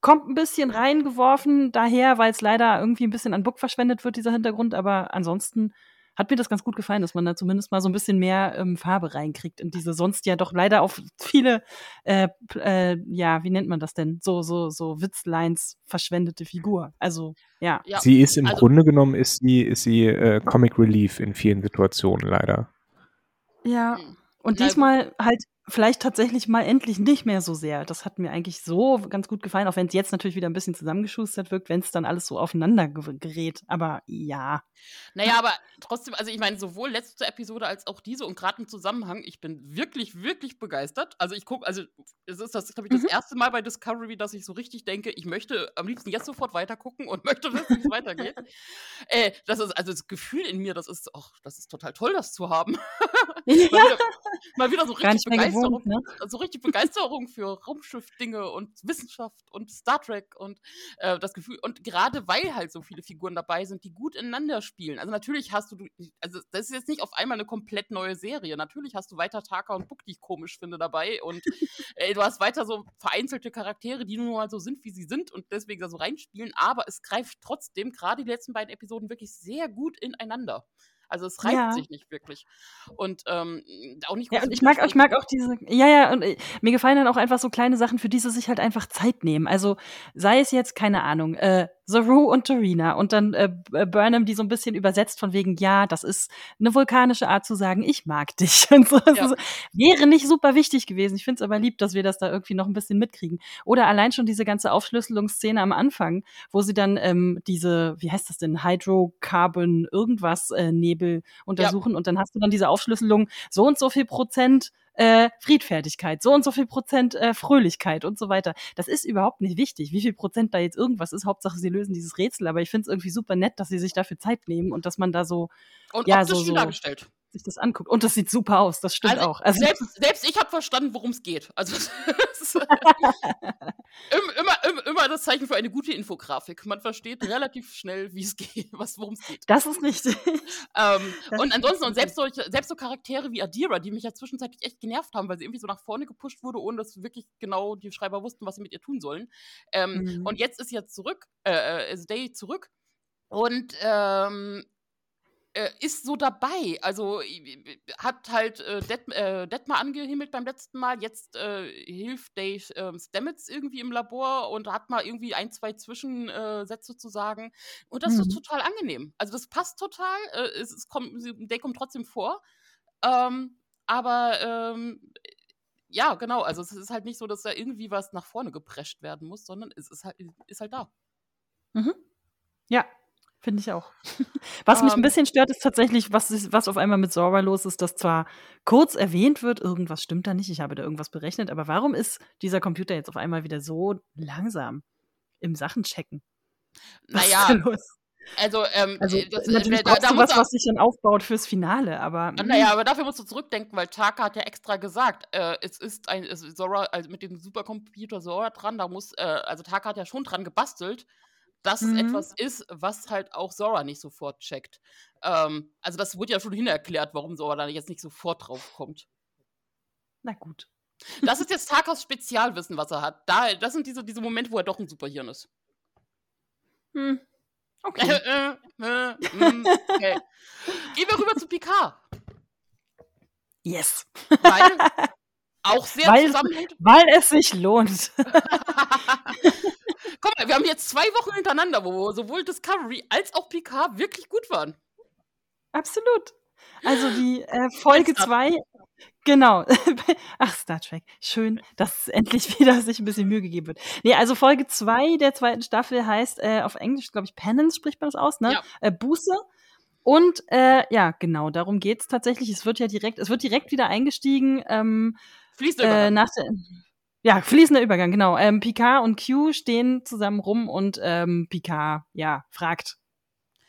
kommt ein bisschen reingeworfen daher, weil es leider irgendwie ein bisschen an Book verschwendet wird, dieser Hintergrund, aber ansonsten hat mir das ganz gut gefallen, dass man da zumindest mal so ein bisschen mehr ähm, Farbe reinkriegt in diese sonst ja doch leider auf viele, äh, äh, ja, wie nennt man das denn? So, so, so Witzlines verschwendete Figur. Also, ja. Ja, Sie ist im also- Grunde genommen, ist sie, ist sie äh, Comic Relief in vielen Situationen leider. Ja. Hm. Und diesmal halt vielleicht tatsächlich mal endlich nicht mehr so sehr. Das hat mir eigentlich so ganz gut gefallen, auch wenn es jetzt natürlich wieder ein bisschen zusammengeschustert wirkt, wenn es dann alles so aufeinander ge- gerät. Aber ja. Naja, aber trotzdem, also ich meine, sowohl letzte Episode als auch diese und gerade im Zusammenhang, ich bin wirklich, wirklich begeistert. Also ich gucke, also es ist das, glaube ich, das Mhm. erste Mal bei Discovery, dass ich so richtig denke, ich möchte am liebsten jetzt sofort weiter gucken und möchte wissen, wie es weitergeht. Äh, das ist, also das Gefühl in mir, das ist, ach, das ist total toll, das zu haben. mal, wieder, mal wieder so richtig mehr Begeisterung, ne? so richtig Begeisterung für Raumschiff-Dinge und Wissenschaft und Star Trek und äh, das Gefühl, und gerade weil halt so viele Figuren dabei sind, die gut ineinander spielen. Also natürlich hast du, also das ist jetzt nicht auf einmal eine komplett neue Serie. Natürlich hast du weiter Taka und Book, die ich komisch finde, dabei. Und äh, du hast weiter so vereinzelte Charaktere, die nur mal so sind, wie sie sind und deswegen da so reinspielen. Aber es greift trotzdem gerade die letzten beiden Episoden wirklich sehr gut ineinander. Also es reibt Ja. sich nicht wirklich. Und ähm, auch nicht Ja, und ich mag, ich mag auch diese, ja, ja, und äh, mir gefallen dann auch einfach so kleine Sachen, für die sie sich halt einfach Zeit nehmen. Also sei es jetzt, keine Ahnung, äh, Saru und Torina und dann äh, B- Burnham, die so ein bisschen übersetzt von wegen, ja, das ist eine vulkanische Art zu sagen, ich mag dich. Und so. Ja. ist, wäre nicht super wichtig gewesen. Ich finde es aber lieb, dass wir das da irgendwie noch ein bisschen mitkriegen. Oder allein schon diese ganze Aufschlüsselungsszene am Anfang, wo sie dann ähm, diese, wie heißt das denn, Hydrocarbon irgendwas äh, Nebel untersuchen und dann hast du dann diese Aufschlüsselung, so und so viel Prozent äh, Friedfertigkeit, so und so viel Prozent äh, Fröhlichkeit und so weiter. Das ist überhaupt nicht wichtig, wie viel Prozent da jetzt irgendwas ist. Hauptsache, sie lösen dieses Rätsel. Aber ich finde es irgendwie super nett, dass sie sich dafür Zeit nehmen und dass man da so Und ja, optisch so- so- dargestellt. Sich das anguckt. Und das sieht super aus, das stimmt Also, auch. Also, selbst, selbst ich habe verstanden, worum es geht. Also immer, immer, immer, das Zeichen für eine gute Infografik. Man versteht relativ schnell, wie es geht, was worum es geht. das ist richtig. Ähm, Das und ansonsten, und selbst, solche, selbst so Charaktere wie Adira, die mich ja zwischenzeitlich echt genervt haben, weil sie irgendwie so nach vorne gepusht wurde, ohne dass wirklich genau die Schreiber wussten, was sie mit ihr tun sollen. Ähm, Mhm. Und jetzt ist sie jetzt zurück, äh, ist Day zurück und ähm, äh, ist so dabei. Also hat halt äh, Det, äh, Detmar angehimmelt beim letzten Mal. Jetzt äh, hilft Dave ähm, Stamets irgendwie im Labor und hat mal irgendwie ein, zwei Zwischensätze zu sagen. Und das ist Mhm. total angenehm. Also das passt total. Äh, es, es kommt, Day kommt trotzdem vor. Ähm, aber ähm, ja, genau. Also es ist halt nicht so, dass da irgendwie was nach vorne geprescht werden muss, sondern es ist halt, ist halt da. Mhm. Ja, finde ich auch. Was mich ein Ähm. bisschen stört, ist tatsächlich, was, ist, was auf einmal mit Zora los ist, dass zwar kurz erwähnt wird, irgendwas stimmt da nicht, ich habe da irgendwas berechnet, aber warum ist dieser Computer jetzt auf einmal wieder so langsam im Sachenchecken? Was Naja, ist da los? also, ähm, Also äh, das, natürlich äh, da, brauchst da muss was, was sich dann aufbaut fürs Finale, aber mm, naja, aber dafür musst du zurückdenken, weil Taka hat ja extra gesagt, äh, es ist ein, es Zora, also mit dem Supercomputer Zora dran, da muss, äh, also Taka hat ja schon dran gebastelt, dass es Mhm. etwas ist, was halt auch Zora nicht sofort checkt. Ähm, also das wurde ja schon hinerklärt, warum Zora da jetzt nicht sofort drauf kommt. na gut. Das ist jetzt Takas Spezialwissen, was er hat. Da, das sind diese, diese Momente, wo er doch ein Superhirn ist. Hm. Okay. äh, äh, mm, okay. Gehen wir rüber zu Picard. Yes. Weil auch sehr Weil- zusammenhängt. Weil es sich lohnt. Guck mal, wir haben jetzt zwei Wochen hintereinander, wo sowohl Discovery als auch Picard wirklich gut waren. Absolut. Also die äh, Folge Star 2, genau. Ach, Star Trek. Schön, dass endlich wieder sich ein bisschen Mühe gegeben wird. Nee, also Folge 2 der zweiten Staffel heißt äh, auf Englisch, glaube ich, Penance spricht man das aus, ne? Ja. Äh, Buße. Und äh, ja, genau, darum geht's tatsächlich. Es wird ja direkt, es wird direkt wieder eingestiegen. Ähm, Fließende äh, Übergang. nach der, ja, fließender Übergang, genau. Ähm, Picard und Q stehen zusammen rum und ähm, Picard, ja, fragt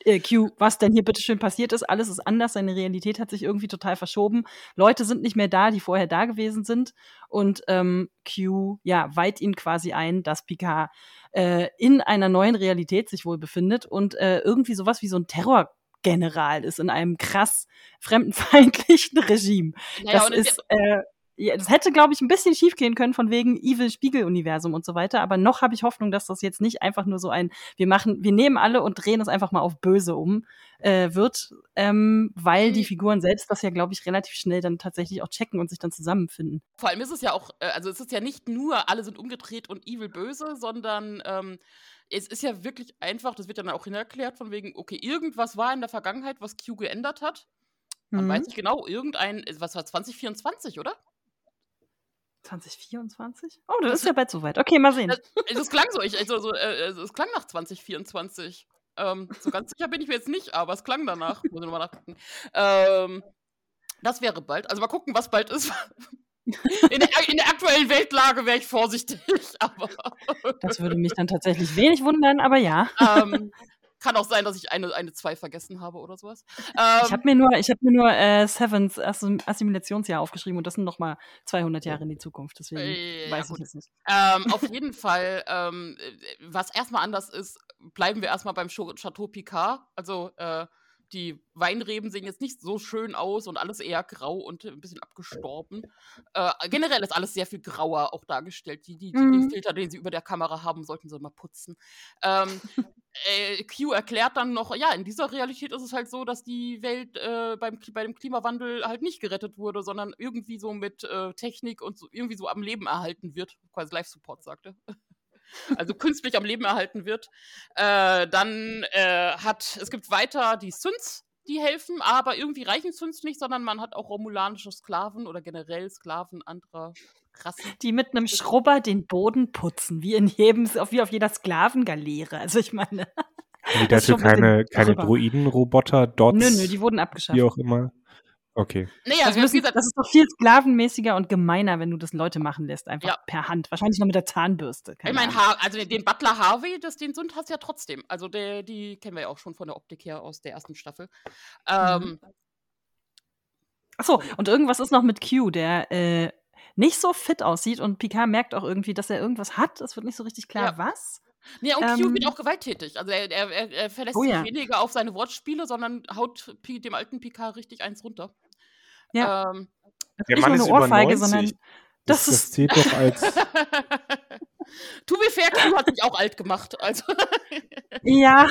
äh, Q, was denn hier bitteschön passiert ist. Alles ist anders, seine Realität hat sich irgendwie total verschoben. Leute sind nicht mehr da, die vorher da gewesen sind. Und ähm, Q, ja, weiht ihn quasi ein, dass Picard äh, in einer neuen Realität sich wohl befindet und äh, irgendwie sowas wie so ein Terrorgeneral ist in einem krass fremdenfeindlichen Regime Naja, das ist, äh, ja, das hätte, glaube ich, ein bisschen schief gehen können von wegen Evil Spiegeluniversum und so weiter. Aber noch habe ich Hoffnung, dass das jetzt nicht einfach nur so ein, wir machen, wir nehmen alle und drehen es einfach mal auf böse um äh, wird, ähm, weil die Mhm. Figuren selbst das ja, glaube ich, relativ schnell dann tatsächlich auch checken und sich dann zusammenfinden. Vor allem ist es ja auch, äh, also es ist ja nicht nur, alle sind umgedreht und evil böse, sondern ähm, es ist ja wirklich einfach, das wird dann auch hinerklärt, von wegen, okay, irgendwas war in der Vergangenheit, was Q geändert hat. Man Mhm. weiß nicht genau, irgendein, was war 2024, oder? 2024? Oh, das, ist ja bald soweit. Okay, mal sehen. Das, es klang so, ich, also, so, äh, also es klang nach 2024. Ähm, so ganz sicher bin ich mir jetzt nicht, aber es klang danach. Muss ich nochmal nachgucken. Ähm, das wäre bald. Also mal gucken, was bald ist. In der, in der aktuellen Weltlage wäre ich vorsichtig, aber Das würde mich dann tatsächlich wenig wundern, aber ja. ähm, kann auch sein, dass ich eine, eine zwei vergessen habe oder sowas. Ähm, Ich habe mir nur, ich habe mir nur äh, Sevens Assim- Assimilationsjahr aufgeschrieben und das sind noch mal 200 Jahre in die Zukunft. Deswegen Äh, ja, weiß gut. ich es nicht. Ähm, auf jeden Fall, ähm, äh, was erstmal anders ist, bleiben wir erstmal beim Chateau Picard. Also äh, die Weinreben sehen jetzt nicht so schön aus und alles eher grau und ein bisschen abgestorben. Äh, generell ist alles sehr viel grauer auch dargestellt. Die, die, die, Den Mhm. Filter, den sie über der Kamera haben, sollten sie mal putzen. Ähm, äh, Q erklärt dann noch, ja, in dieser Realität ist es halt so, dass die Welt äh, beim, bei dem Klimawandel halt nicht gerettet wurde, sondern irgendwie so mit äh, Technik und so irgendwie so am Leben erhalten wird. Quasi Live-Support sagte. Also künstlich am Leben erhalten wird. Äh, dann äh, hat, es gibt weiter die Synths, die helfen, aber irgendwie reichen Synths nicht, sondern man hat auch romulanische Sklaven oder generell Sklaven anderer Rassen. Die mit einem Schrubber den Boden putzen, wie in jedem, wie auf jeder Sklavengaleere. Also ich meine, Haben die bisschen keine, keine drüber. Droiden-Roboter, Dots, nö, nö, die wurden abgeschafft. wie auch immer? Okay. Naja, das, wie müssen, gesagt, das ist doch viel sklavenmäßiger und gemeiner, wenn du das Leute machen lässt, einfach Ja. per Hand. Wahrscheinlich noch mit der Zahnbürste. ich meine, also den Butler Harvey, das, den Sünd hast du ja trotzdem. Also der, die kennen wir ja auch schon von der Optik her aus der ersten Staffel. Ähm, Achso, und irgendwas ist noch mit Q, der äh, nicht so fit aussieht und Picard merkt auch irgendwie, dass er irgendwas hat. Es wird nicht so richtig klar, Ja. was. Ja, und Q Ähm, wird auch gewalttätig. Also er, er, er, er verlässt Oh sich ja. weniger auf seine Wortspiele, sondern haut dem alten Picard richtig eins runter. Ja. Ähm, Das ist Der nicht Mann nur ist eine über Ohrfeige, 90. sondern Das, das das ist. zählt doch als. to be fair, Q hat sich auch alt gemacht. Also, Ja.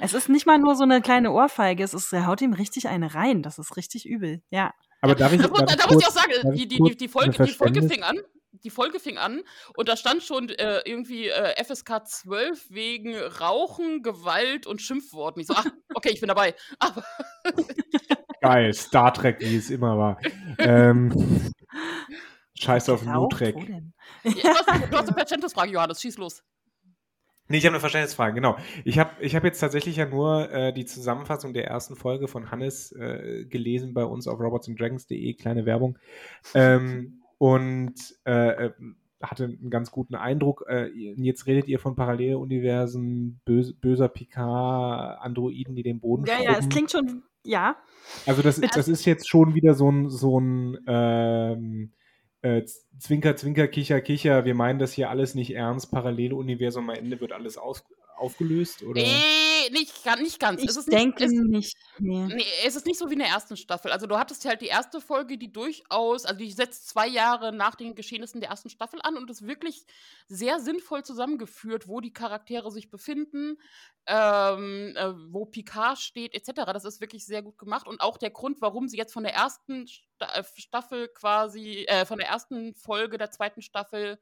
Es ist nicht mal nur so eine kleine Ohrfeige, es ist, er haut ihm richtig eine rein. Das ist richtig übel. Ja. Aber darf ich, da, muss- darf da ich muss ich kurz- auch sagen, die, die, kurz die, Folge, die Folge fing an. Die Folge fing an und da stand schon äh, irgendwie äh, FSK 12 wegen Rauchen, Gewalt und Schimpfworten. Ich so, ach, okay, ich bin dabei. Aber Geil, Star Trek, wie es immer war. ähm, Scheiß auf? Nutrek. Denn? du hast, eine Verständnisfrage, Johannes, schieß los. Nee, ich habe eine Verständnisfrage, genau. Ich habe ich hab jetzt tatsächlich ja nur äh, die Zusammenfassung der ersten Folge von Hannes äh, gelesen bei uns auf robotsanddragons.de, kleine Werbung. Ähm, und äh, äh, hatte einen ganz guten Eindruck. Äh, jetzt redet ihr von Paralleluniversen, böse, böser Picard, Androiden, die den Boden Ja, ja, es schrubben. klingt schon. Ja. Also das, das ist jetzt schon wieder so ein, so ein ähm, äh, Zwinker, Zwinker, Kicher, Kicher. Wir meinen das hier alles nicht ernst. Paralleluniversum, am Ende wird alles aus, aufgelöst? Oder? Nee, nicht, nicht ganz. Ich es ist nicht, denke es, nicht. Nee. nee, es ist nicht so wie in der ersten Staffel. Also du hattest halt die erste Folge, die durchaus, also die setzt zwei Jahre nach den Geschehnissen der ersten Staffel an und ist wirklich sehr sinnvoll zusammengeführt, wo die Charaktere sich befinden, ähm, äh, wo Picard steht, etc. Das ist wirklich sehr gut gemacht. Und auch der Grund, warum sie jetzt von der ersten äh, Staffel quasi, äh, von der ersten Folge der zweiten Staffel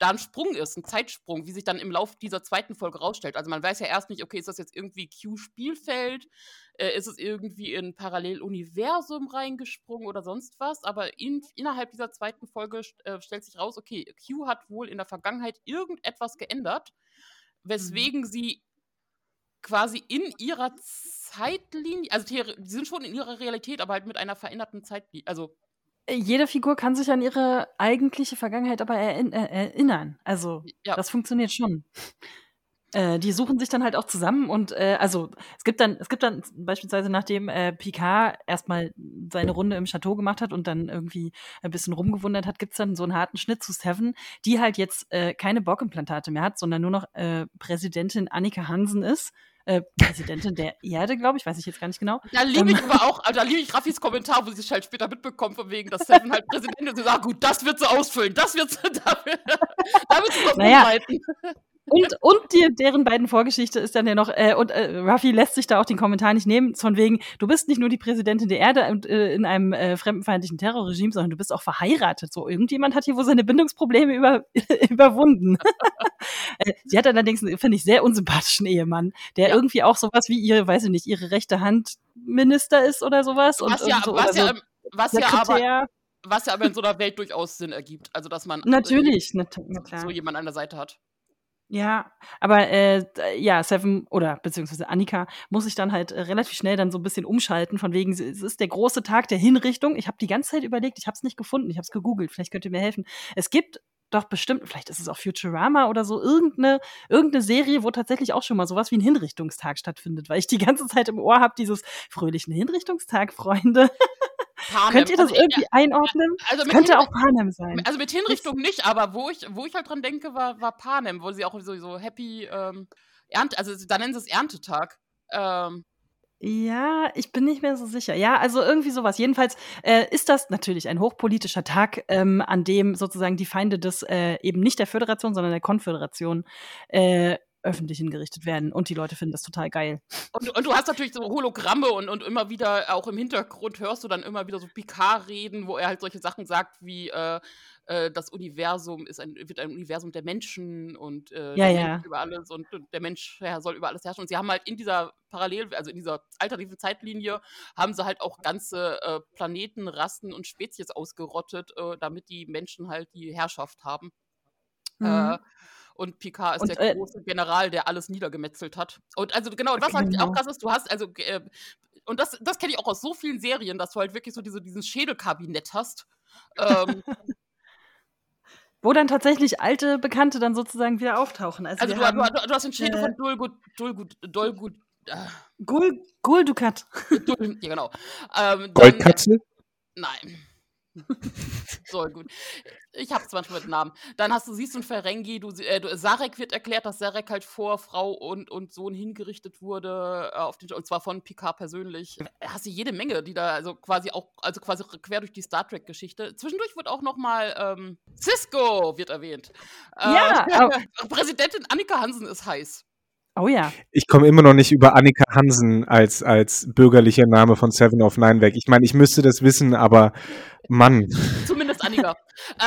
da ein Sprung ist, ein Zeitsprung, wie sich dann im Laufe dieser zweiten Folge rausstellt. Also man weiß ja erst nicht, okay, ist das jetzt irgendwie Q-Spielfeld? Äh, ist es irgendwie in ein Paralleluniversum reingesprungen oder sonst was? Aber in, innerhalb dieser zweiten Folge äh, stellt sich raus, okay, Q hat wohl in der Vergangenheit irgendetwas geändert, weswegen sie quasi in ihrer Zeitlinie, also die sind schon in ihrer Realität, aber halt mit einer veränderten Zeitlinie. Also Jede Figur kann sich an ihre eigentliche Vergangenheit aber erinn- äh, erinnern. Also, ja, das funktioniert schon. Äh, die suchen sich dann halt auch zusammen und äh, also es gibt dann, es gibt dann beispielsweise, nachdem äh, Picard erstmal seine Runde im Chateau gemacht hat und dann irgendwie ein bisschen rumgewundert hat, gibt's dann so einen harten Schnitt zu Seven, die halt jetzt äh, keine Bockimplantate mehr hat, sondern nur noch äh, Präsidentin Annika Hansen ist. Äh, Präsidentin der Erde, glaube ich, weiß ich jetzt gar nicht genau. Da liebe ich Ähm. aber auch, also da liebe ich Raffis Kommentar, wo sie sich halt später mitbekommt, von wegen, dass Seven halt Präsident ist. Und sie sagt, gut, das wird sie ausfüllen, das wird sie, da wird, sie was Naja. Und, und die, deren beiden Vorgeschichte ist dann ja noch, äh, und äh, Ruffy lässt sich da auch den Kommentar nicht nehmen, von wegen, du bist nicht nur die Präsidentin der Erde und, äh, in einem äh, fremdenfeindlichen Terrorregime, sondern du bist auch verheiratet. So, irgendjemand hat hier wohl seine Bindungsprobleme über, überwunden. äh, sie hat allerdings, einen, finde ich, sehr unsympathischen Ehemann, der Ja. irgendwie auch sowas wie ihre, weiß ich nicht, ihre rechte Hand Minister ist oder sowas. Was und ja, und so, was, oder ja, so was, ja aber, was ja aber in so einer Welt durchaus Sinn ergibt. Also, dass man äh, Natürlich, na, na klar. so jemanden an der Seite hat. Ja, aber äh, d- ja, Seven oder beziehungsweise Annika muss sich dann halt äh, relativ schnell dann so ein bisschen umschalten, von wegen, es ist der große Tag der Hinrichtung. Ich habe die ganze Zeit überlegt, ich habe es nicht gefunden, ich habe es gegoogelt, vielleicht könnt ihr mir helfen. Es gibt doch bestimmt, vielleicht ist es auch Futurama oder so, irgendeine, irgendeine Serie, wo tatsächlich auch schon mal sowas wie ein Hinrichtungstag stattfindet, weil ich die ganze Zeit im Ohr habe, dieses fröhlichen Hinrichtungstag, Freunde. Panem. Könnt ihr das Also, irgendwie einordnen? Also könnte Hin- auch Panem sein. also mit Hinrichtung nicht, aber wo ich, wo ich halt dran denke, war, war Panem, wo sie auch so, so happy ähm, Ernte, also da nennen sie es Erntetag. Ähm, Ja, ich bin nicht mehr so sicher. Ja, also irgendwie sowas. Jedenfalls äh, ist das natürlich ein hochpolitischer Tag, ähm, an dem sozusagen die Feinde des äh, eben nicht der Föderation, sondern der Konföderation äh, öffentlich hingerichtet werden. Und die Leute finden das total geil. Und, und du hast natürlich so Hologramme und, und immer wieder, auch im Hintergrund hörst du dann immer wieder so Picard reden, wo er halt solche Sachen sagt wie äh, äh, das Universum ist ein, wird ein Universum der Menschen und äh, Ja, der ja. Mensch über alles und, und der Mensch ja, soll über alles herrschen. Und sie haben halt in dieser Parallel, also in dieser alternativen Zeitlinie, haben sie halt auch ganze äh, Planeten, Rassen und Spezies ausgerottet, äh, damit die Menschen halt die Herrschaft haben. Mhm. Äh, und Picard ist Und, der äh, große General, der alles niedergemetzelt hat. Und also genau, und was halt Genau. auch krass ist, du hast also äh, und das, das kenne ich auch aus so vielen Serien, dass du halt wirklich so diese, diesen Schädelkabinett hast. Ähm, Wo dann tatsächlich alte Bekannte dann sozusagen wieder auftauchen. Also, also du, haben du, du hast den Schädel äh, von Dulgut, Dulgut, Dolgut, äh, Gul, Guldukat. Ja genau. Ähm, Goldkatze? Nein. so gut. Ich hab's manchmal mit Namen. Dann hast du, siehst du ein Ferengi, du, äh, du, Sarek wird erklärt, dass Sarek halt vor Frau und, und Sohn hingerichtet wurde, äh, auf den, und zwar von Picard persönlich. Hast du jede Menge, die da, also quasi auch, also quasi quer durch die Star Trek-Geschichte. Zwischendurch wird auch nochmal ähm, Cisco wird erwähnt. Äh, Ja, Präsidentin Annika Hansen ist heiß. Oh ja. Ich komme immer noch nicht über Annika Hansen als, als bürgerlicher Name von Seven of Nine weg. Ich meine, ich müsste das wissen, aber Mann. Zumindest Annika.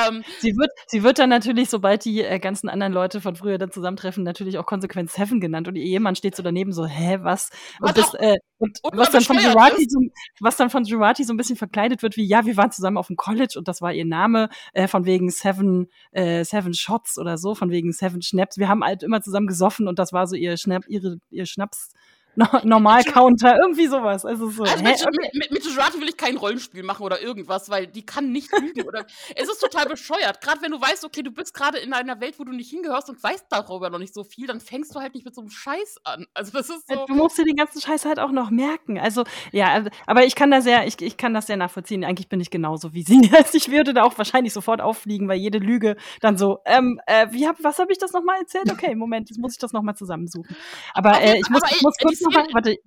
ähm, Sie wird, sie wird dann natürlich, sobald die äh, ganzen anderen Leute von früher dann zusammentreffen, natürlich auch konsequent Seven genannt. Und ihr Ehemann steht so daneben so, hä, was? Und, Was das, äh, und und was dann von ist. so, was dann von Girardi so ein bisschen verkleidet wird, wie, ja, wir waren zusammen auf dem College und das war ihr Name, äh, von wegen Seven, äh, Seven Shots oder so, von wegen Seven Schnaps. Wir haben halt immer zusammen gesoffen und das war so ihr Schnapp, ihre, ihr Schnaps. No Normal-Counter, irgendwie sowas. Also so. Also mit, okay. mit, mit Jurati will ich kein Rollenspiel machen oder irgendwas, weil die kann nicht lügen oder es ist total bescheuert. Gerade wenn du weißt, okay, du bist gerade in einer Welt, wo du nicht hingehörst und weißt darüber noch nicht so viel, dann fängst du halt nicht mit so einem Scheiß an. Also das ist so. Du musst dir den ganzen Scheiß halt auch noch merken. Also ja, also, aber ich kann da sehr, ich, ich kann das sehr nachvollziehen. Eigentlich bin ich genauso wie sie. Also ich würde da auch wahrscheinlich sofort auffliegen, weil jede Lüge dann so, ähm, äh, wie hab, was habe ich das nochmal erzählt? Okay, Moment, jetzt muss ich das nochmal zusammensuchen. Aber äh, ich muss, ich muss kurz noch mal, warte,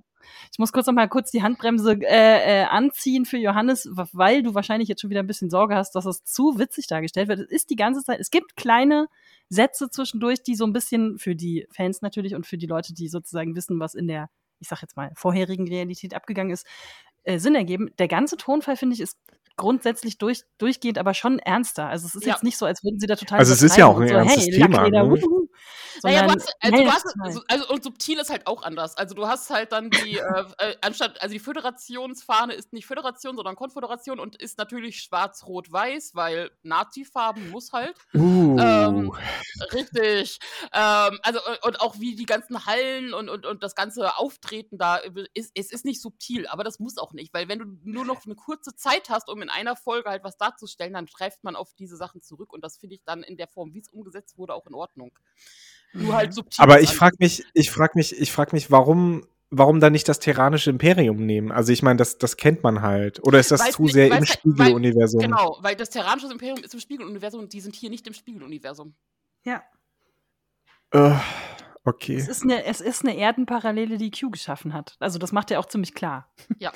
ich muss kurz noch mal kurz die Handbremse äh, äh, anziehen für Johannes, weil du wahrscheinlich jetzt schon wieder ein bisschen Sorge hast, dass es zu witzig dargestellt wird. Es ist die ganze Zeit, es gibt kleine Sätze zwischendurch, die so ein bisschen für die Fans natürlich und für die Leute, die sozusagen wissen, was in der, ich sag jetzt mal, vorherigen Realität abgegangen ist, äh, Sinn ergeben. Der ganze Tonfall, finde ich, ist grundsätzlich durch, durchgehend, aber schon ernster. Also es ist ja. jetzt nicht so, als würden sie da total Also es ist ja auch ein so, ernstes hey, Thema. Ne? Naja, du hast, also, du hast also, also, und subtil ist halt auch anders. Also du hast halt dann die, äh, äh, anstatt, also die Föderationsfahne ist nicht Föderation, sondern Konföderation und ist natürlich schwarz-rot-weiß, weil Nazi-Farben muss halt. Uh. Ähm, richtig. Ähm, also und auch wie die ganzen Hallen und, und, und das ganze Auftreten da, ist, es ist nicht subtil, aber das muss auch nicht, weil wenn du nur noch eine kurze Zeit hast, um in einer Folge halt was darzustellen, dann greift man auf diese Sachen zurück und das finde ich dann in der Form, wie es umgesetzt wurde, auch in Ordnung. Nur halt mhm. subtil. Aber ich frage mich, ich frage mich, ich frage mich, warum warum dann nicht das Terranische Imperium nehmen? Also ich meine, das, das kennt man halt. Oder ist das weil's, zu sehr im halt, Spiegeluniversum? Genau, weil das Terranische Imperium ist im Spiegeluniversum und die sind hier nicht im Spiegeluniversum. Ja. Uh, okay. Es ist, eine, es ist eine Erdenparallele, die Q geschaffen hat. Also das macht er auch ziemlich klar. Ja.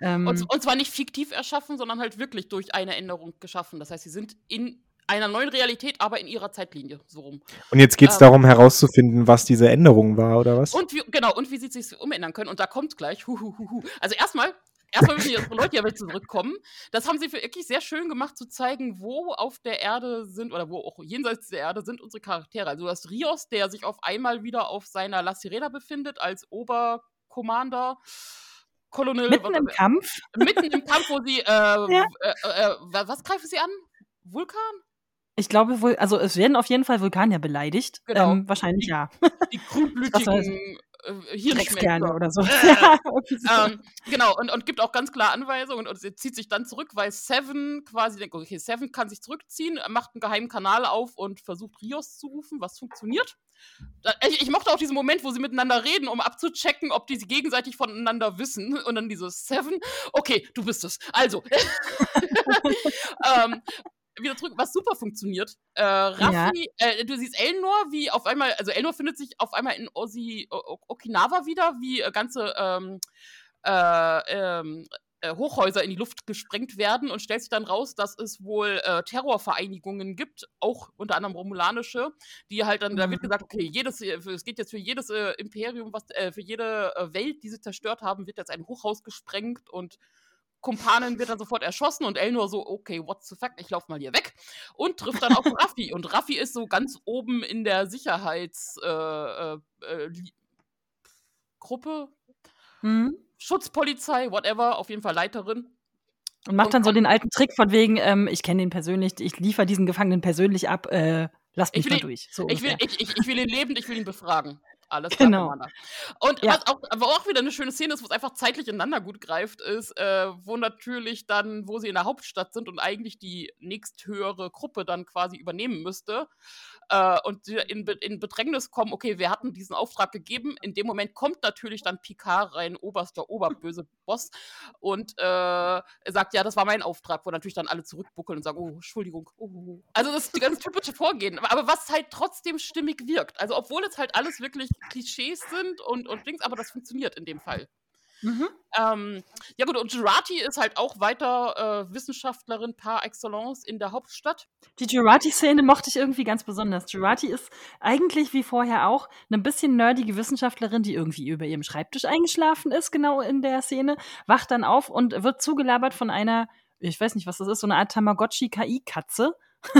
ähm, und, und zwar nicht fiktiv erschaffen, sondern halt wirklich durch eine Änderung geschaffen. Das heißt, sie sind in einer neuen Realität, aber in ihrer Zeitlinie, so rum. Und jetzt geht es ähm, darum herauszufinden, was diese Änderung war, oder was? Und wie, genau, und wie sie sich umändern können. Und da kommt gleich, hu, hu, hu, hu. Also erstmal, erstmal müssen die Leute ja wieder zurückkommen. Das haben sie wirklich sehr schön gemacht, zu zeigen, wo auf der Erde sind, oder wo auch jenseits der Erde sind unsere Charaktere. Also du hast Rios, der sich auf einmal wieder auf seiner La Sirena befindet, als Oberkommander. Kolonel. Mitten im Kampf? Mitten im Kampf, wo sie, äh, ja. äh, äh, was greifen sie an? Vulkan? Ich glaube wohl, also es werden auf jeden Fall Vulkanier beleidigt. Genau. Ähm, wahrscheinlich die, ja. Die grünblütigen äh, Hirnschmerzen. oder so. Äh, ähm, genau, und, und gibt auch ganz klar Anweisungen und, und sie zieht sich dann zurück, weil Seven quasi denkt, okay, Seven kann sich zurückziehen, macht einen geheimen Kanal auf und versucht Rios zu rufen, was funktioniert. Ich, ich, mochte auch diesen Moment, wo sie miteinander reden, um abzuchecken, ob die sich gegenseitig voneinander wissen. Und dann dieses Seven, okay, du bist es. Also. ähm, wieder zurück, was super funktioniert. Äh, Raffi, ja. äh, du siehst Elnor, wie auf einmal, also Elnor findet sich auf einmal in Osi, Okinawa wieder, wie äh, ganze ähm, äh, ähm, äh, Hochhäuser in die Luft gesprengt werden und stellt sich dann raus, dass es wohl äh, Terrorvereinigungen gibt, auch unter anderem romulanische, die halt dann, mhm. da wird mhm. gesagt, okay, jedes, es geht jetzt für jedes äh, Imperium, was, äh, für jede Welt, die sie zerstört haben, wird jetzt ein Hochhaus gesprengt und Kumpanin wird dann sofort erschossen und El so, okay, what's the fuck, ich lauf mal hier weg und trifft dann auf Raffi und Raffi ist so ganz oben in der Sicherheitsgruppe, äh, äh, mhm. Schutzpolizei, whatever, auf jeden Fall Leiterin. Und macht dann so den alten Trick von wegen, ähm, ich kenne den persönlich, ich liefere diesen Gefangenen persönlich ab, äh, lasst mich mal ihn, durch. So ich, will, ich, ich, ich, will ihn lebend, ich will ihn befragen. Alles genau. Und ja. was auch, aber auch wieder eine schöne Szene ist, wo es einfach zeitlich ineinander gut greift, ist, äh, wo natürlich dann, wo sie in der Hauptstadt sind und eigentlich die nächsthöhere Gruppe dann quasi übernehmen müsste, äh, und in, in Bedrängnis kommen, okay, wir hatten diesen Auftrag gegeben. In dem Moment kommt natürlich dann Picard rein, oberster Oberböse Boss, und äh, sagt, ja, das war mein Auftrag, wo natürlich dann alle zurückbuckeln und sagen, oh, Entschuldigung. Oh. Also das ist die ganz typische Vorgehen. Aber was halt trotzdem stimmig wirkt. Also obwohl es halt alles wirklich Klischees sind und, und Dings, aber das funktioniert in dem Fall. Mhm. Ähm, ja gut, und Girati ist halt auch weiter äh, Wissenschaftlerin par excellence in der Hauptstadt. Die Girati-Szene mochte ich irgendwie ganz besonders. Girati ist eigentlich wie vorher auch eine bisschen nerdige Wissenschaftlerin, die irgendwie über ihrem Schreibtisch eingeschlafen ist, genau in der Szene, wacht dann auf und wird zugelabert von einer, ich weiß nicht, was das ist, so eine Art Tamagotchi-KI-Katze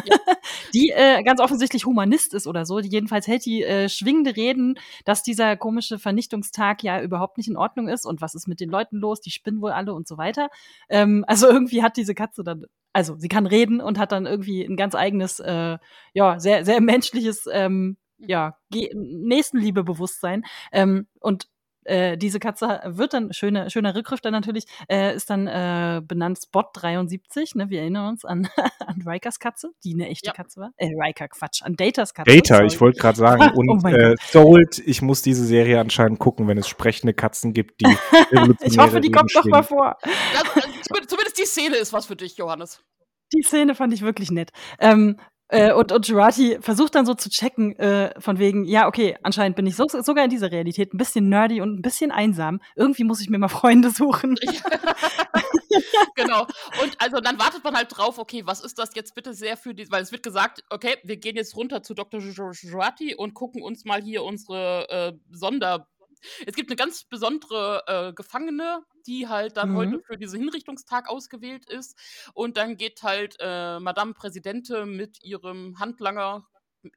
ja. die äh, ganz offensichtlich Humanist ist oder so. Die jedenfalls hält die äh, schwingende Reden, dass dieser komische Vernichtungstag ja überhaupt nicht in Ordnung ist und was ist mit den Leuten los, die spinnen wohl alle und so weiter. Ähm, also irgendwie hat diese Katze dann, also sie kann reden und hat dann irgendwie ein ganz eigenes, äh, ja, sehr, sehr menschliches, ähm, ja, Nächstenliebebewusstsein. Ähm, und äh, diese Katze wird dann, schöne, schöner Rückgriff dann natürlich, äh, ist dann äh, benannt Spot 73, ne? Wir erinnern uns an, an Rikers Katze, die eine echte Ja. Katze war. Äh, Riker, Quatsch, an Datas Katze. Data, sorry. ich wollte gerade sagen. Oh Und mein äh, Sold, ich muss diese Serie anscheinend gucken, wenn es sprechende Katzen gibt, die Ich hoffe, die kommt noch mal vor. Das, äh, zumindest, zumindest die Szene ist was für dich, Johannes. Die Szene fand ich wirklich nett. Ähm, äh, und, und Jurati versucht dann so zu checken, äh, von wegen, ja, okay, anscheinend bin ich so, sogar in dieser Realität ein bisschen nerdy und ein bisschen einsam. Irgendwie muss ich mir mal Freunde suchen. genau. Und also dann wartet man halt drauf, okay, was ist das jetzt bitte sehr für die, weil es wird gesagt, okay, wir gehen jetzt runter zu Dr. Jurati und gucken uns mal hier unsere äh, Sonder. Es gibt eine ganz besondere äh, Gefangene, die halt dann Mhm. heute für diesen Hinrichtungstag ausgewählt ist. Und dann geht halt äh, Madame Präsidente mit ihrem Handlanger,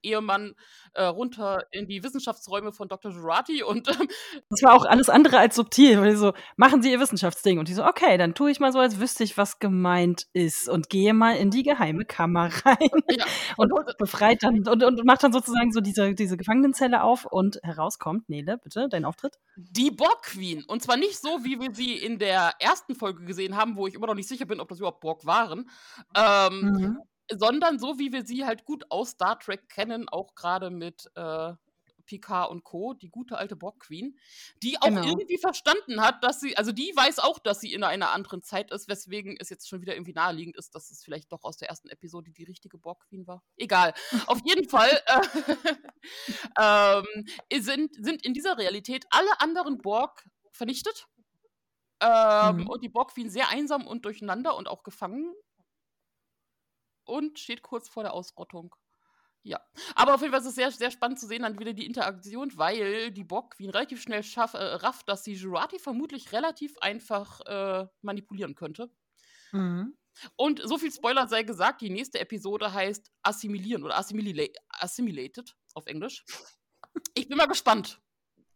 Ehemann, äh, runter in die Wissenschaftsräume von Dr. Jurati und ähm, Das war auch alles andere als subtil, weil die so, machen Sie Ihr Wissenschaftsding. Und die so, okay, dann tue ich mal so, als wüsste ich, was gemeint ist und gehe mal in die geheime Kammer rein ja, und befreit dann und, und macht dann sozusagen so diese, diese Gefangenenzelle auf und herauskommt, Nele, bitte, dein Auftritt. Die Borg Queen. Und zwar nicht so, wie wir sie in der ersten Folge gesehen haben, wo ich immer noch nicht sicher bin, ob das überhaupt Borg waren. Ähm, Mhm. Sondern so, wie wir sie halt gut aus Star Trek kennen, auch gerade mit äh, Picard und Co., die gute alte Borg Queen, die auch Genau. irgendwie verstanden hat, dass sie, also die weiß auch, dass sie in einer anderen Zeit ist, weswegen es jetzt schon wieder irgendwie naheliegend ist, dass es vielleicht doch aus der ersten Episode die richtige Borg Queen war. Egal. Auf jeden Fall äh, ähm, sind, sind in dieser Realität alle anderen Borg vernichtet. Ähm, Mhm. Und die Borg Queen sehr einsam und durcheinander und auch gefangen. Und steht kurz vor der Ausrottung. Ja. Aber auf jeden Fall ist es sehr, sehr spannend zu sehen, dann wieder die Interaktion, weil die Borg Queen relativ schnell schaff, äh, rafft, dass sie Jurati vermutlich relativ einfach äh, manipulieren könnte. Mhm. Und so viel Spoiler sei gesagt, die nächste Episode heißt Assimilieren oder Assimila Assimilated auf Englisch. Ich bin mal gespannt.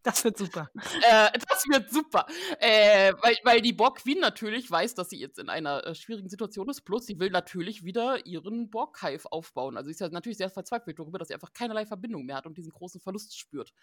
Das wird super. Äh, das wird super. Äh, weil, weil die Borg Queen natürlich weiß, dass sie jetzt in einer äh, schwierigen Situation ist. Plus, sie will natürlich wieder ihren Borg-Hive aufbauen. Also sie ist ja natürlich sehr verzweifelt darüber, dass sie einfach keinerlei Verbindung mehr hat und diesen großen Verlust spürt.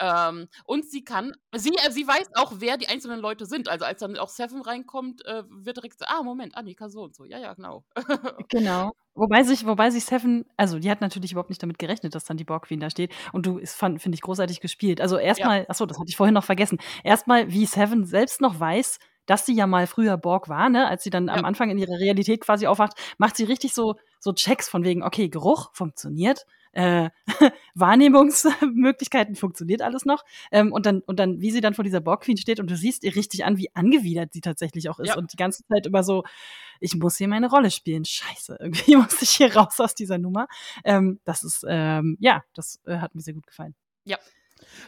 Ähm, und sie kann, sie, äh, sie weiß auch, wer die einzelnen Leute sind. Also als dann auch Seven reinkommt, äh, wird direkt so, ah, Moment, Annika so und so. Ja, ja, genau. Genau. Wobei sich, wobei sich Seven, also die hat natürlich überhaupt nicht damit gerechnet, dass dann die Borg Queen da steht. Und du, finde ich, großartig gespielt. Also erstmal, achso, das hatte ich vorhin noch vergessen. Erstmal, wie Seven selbst noch weiß, dass sie ja mal früher Borg war, ne? Als sie dann am Ja. Anfang in ihrer Realität quasi aufwacht, macht sie richtig so, so Checks von wegen, okay, Geruch funktioniert, äh, Wahrnehmungsmöglichkeiten funktioniert alles noch. Ähm, und dann, und dann, wie sie dann vor dieser Borg Queen steht und du siehst ihr richtig an, wie angewidert sie tatsächlich auch ist. Ja. Und die ganze Zeit immer so, ich muss hier meine Rolle spielen. Scheiße, irgendwie muss ich hier raus aus dieser Nummer. Ähm, das ist, ähm, ja, das äh, hat mir sehr gut gefallen.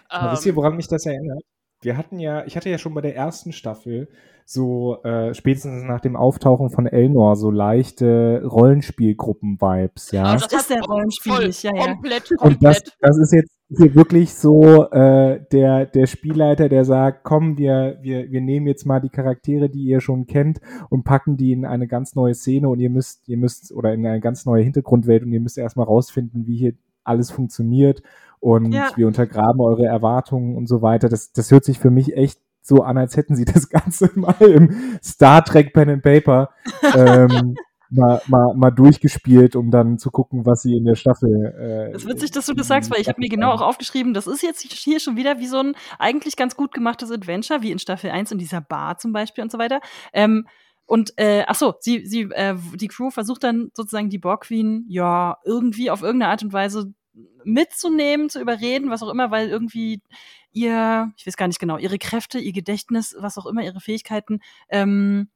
Aber wisst ihr, woran mich das erinnert? Wir hatten ja, ich hatte ja schon bei der ersten Staffel so äh, spätestens nach dem Auftauchen von Elnor so leichte Rollenspielgruppen-Vibes, ja. aber Das ist der voll, ja, ja. Komplett, Und das, komplett. das ist jetzt hier wirklich so äh, der, der Spielleiter, der sagt, komm, wir, wir, wir nehmen jetzt mal die Charaktere, die ihr schon kennt und packen die in eine ganz neue Szene und ihr müsst, ihr müsst, oder in eine ganz neue Hintergrundwelt und ihr müsst erstmal rausfinden, wie hier alles funktioniert und Ja. wir untergraben eure Erwartungen und so weiter. Das, das hört sich für mich echt so an, als hätten sie das Ganze mal im Star Trek Pen and Paper ähm, mal, mal, mal durchgespielt, um dann zu gucken, was sie in der Staffel. Äh, Es ist witzig, dass du das sagst, weil ich habe mir genau auch aufgeschrieben, das ist jetzt hier schon wieder wie so ein eigentlich ganz gut gemachtes Adventure, wie in Staffel 1 in dieser Bar zum Beispiel und so weiter. Ähm, und äh, ach so, sie, sie, äh, die Crew versucht dann sozusagen die Borg Queen ja irgendwie auf irgendeine Art und Weise mitzunehmen, zu überreden, was auch immer, weil irgendwie ihr, ich weiß gar nicht genau, ihre Kräfte, ihr Gedächtnis, was auch immer, ihre Fähigkeiten, ähm,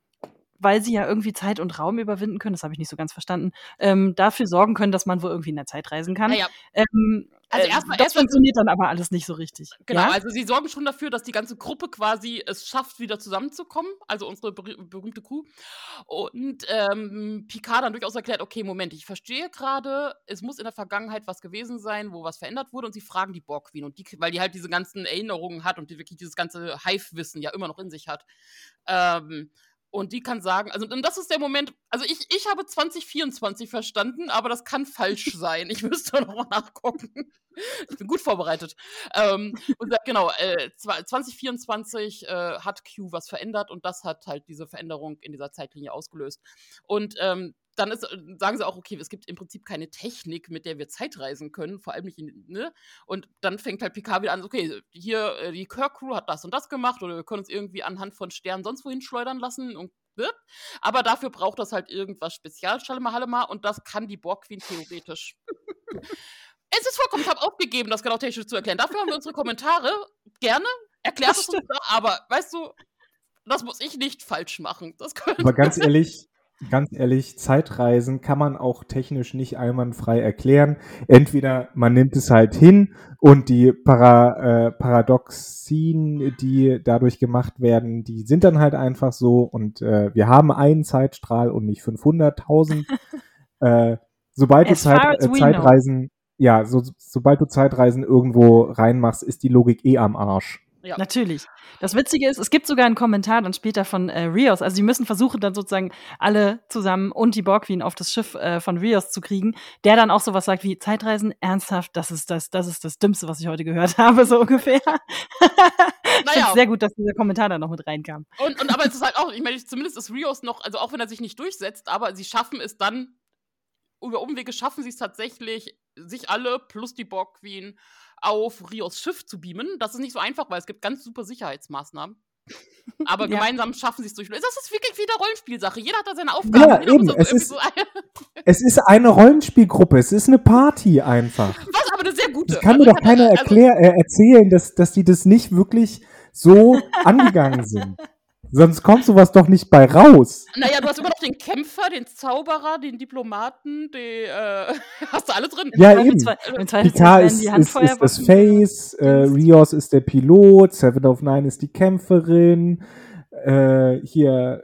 weil sie ja irgendwie Zeit und Raum überwinden können, das habe ich nicht so ganz verstanden, ähm, dafür sorgen können, dass man wohl irgendwie in der Zeit reisen kann. Naja, Ähm, Also äh, erstmal- das erstmal- funktioniert dann aber alles nicht so richtig. Genau, Ja? also sie sorgen schon dafür, dass die ganze Gruppe quasi es schafft, wieder zusammenzukommen, also unsere berü berühmte Crew. Und ähm, Picard dann durchaus erklärt, okay, Moment, ich verstehe gerade, es muss in der Vergangenheit was gewesen sein, wo was verändert wurde und sie fragen die Borg Queen, und die, weil die halt diese ganzen Erinnerungen hat und die wirklich dieses ganze Hive-Wissen ja immer noch in sich hat. Ähm, Und die kann sagen, also und das ist der Moment, also ich, ich habe 2024 verstanden, aber das kann falsch sein. Ich müsste nochmal nachgucken. Ich bin gut vorbereitet. Ähm, und sagt, genau, äh, 2024 äh, hat Q was verändert und das hat halt diese Veränderung in dieser Zeitlinie ausgelöst. Und ähm, dann ist, äh, sagen sie auch, okay, es gibt im Prinzip keine Technik, mit der wir Zeitreisen können, vor allem nicht in, ne? Und dann fängt halt Picard wieder an, okay, hier, äh, die Kirk-Crew hat das und das gemacht oder wir können uns irgendwie anhand von Sternen sonst wohin schleudern lassen und aber dafür braucht das halt irgendwas Spezial, Schalema und das kann die Borg Queen theoretisch. es ist vollkommen, ich habe aufgegeben, das genau technisch zu erklären. Dafür haben wir unsere Kommentare. Gerne, erklärt es uns, aber weißt du, das muss ich nicht falsch machen. Das aber ganz ehrlich, ganz ehrlich, Zeitreisen kann man auch technisch nicht einwandfrei erklären. Entweder man nimmt es halt hin und die Para, äh, Paradoxien, die dadurch gemacht werden, die sind dann halt einfach so und äh, wir haben einen Zeitstrahl und nicht 500.000. äh, sobald du Zeit, äh, Zeitreisen, ja, so, sobald du Zeitreisen irgendwo reinmachst, ist die Logik eh am Arsch. Ja. Natürlich. Das Witzige ist, es gibt sogar einen Kommentar dann später von äh, Rios. Also, die müssen versuchen, dann sozusagen alle zusammen und die Borg Queen auf das Schiff äh, von Rios zu kriegen, der dann auch sowas sagt wie Zeitreisen, ernsthaft, das ist das, das ist das Dümmste, was ich heute gehört habe, so ungefähr. naja. sehr gut, dass dieser Kommentar dann noch mit reinkam. Und, und aber es ist halt auch, ich meine, zumindest ist Rios noch, also auch wenn er sich nicht durchsetzt, aber sie schaffen es dann, über Umwege schaffen sie es tatsächlich, sich alle plus die Borg Queen auf Rios Schiff zu beamen. Das ist nicht so einfach, weil es gibt ganz super Sicherheitsmaßnahmen. Aber ja. gemeinsam schaffen sie es durch. Das ist wirklich wieder Rollenspielsache. Jeder hat da seine Aufgabe. Ja, eben. Es ist, so es ist eine Rollenspielgruppe. Es ist eine Party einfach. Was, aber eine sehr gute. Das kann also, mir doch keiner also, erklär, äh, erzählen, dass, dass die das nicht wirklich so angegangen sind. Sonst kommt sowas doch nicht bei raus. Naja, du hast immer noch den Kämpfer, den Zauberer, den Diplomaten, die, äh, hast du alle drin. Ja, eben. Picard ist, ist, ist, das Face, äh, Rios ist der Pilot, Seven of Nine ist die Kämpferin, äh, hier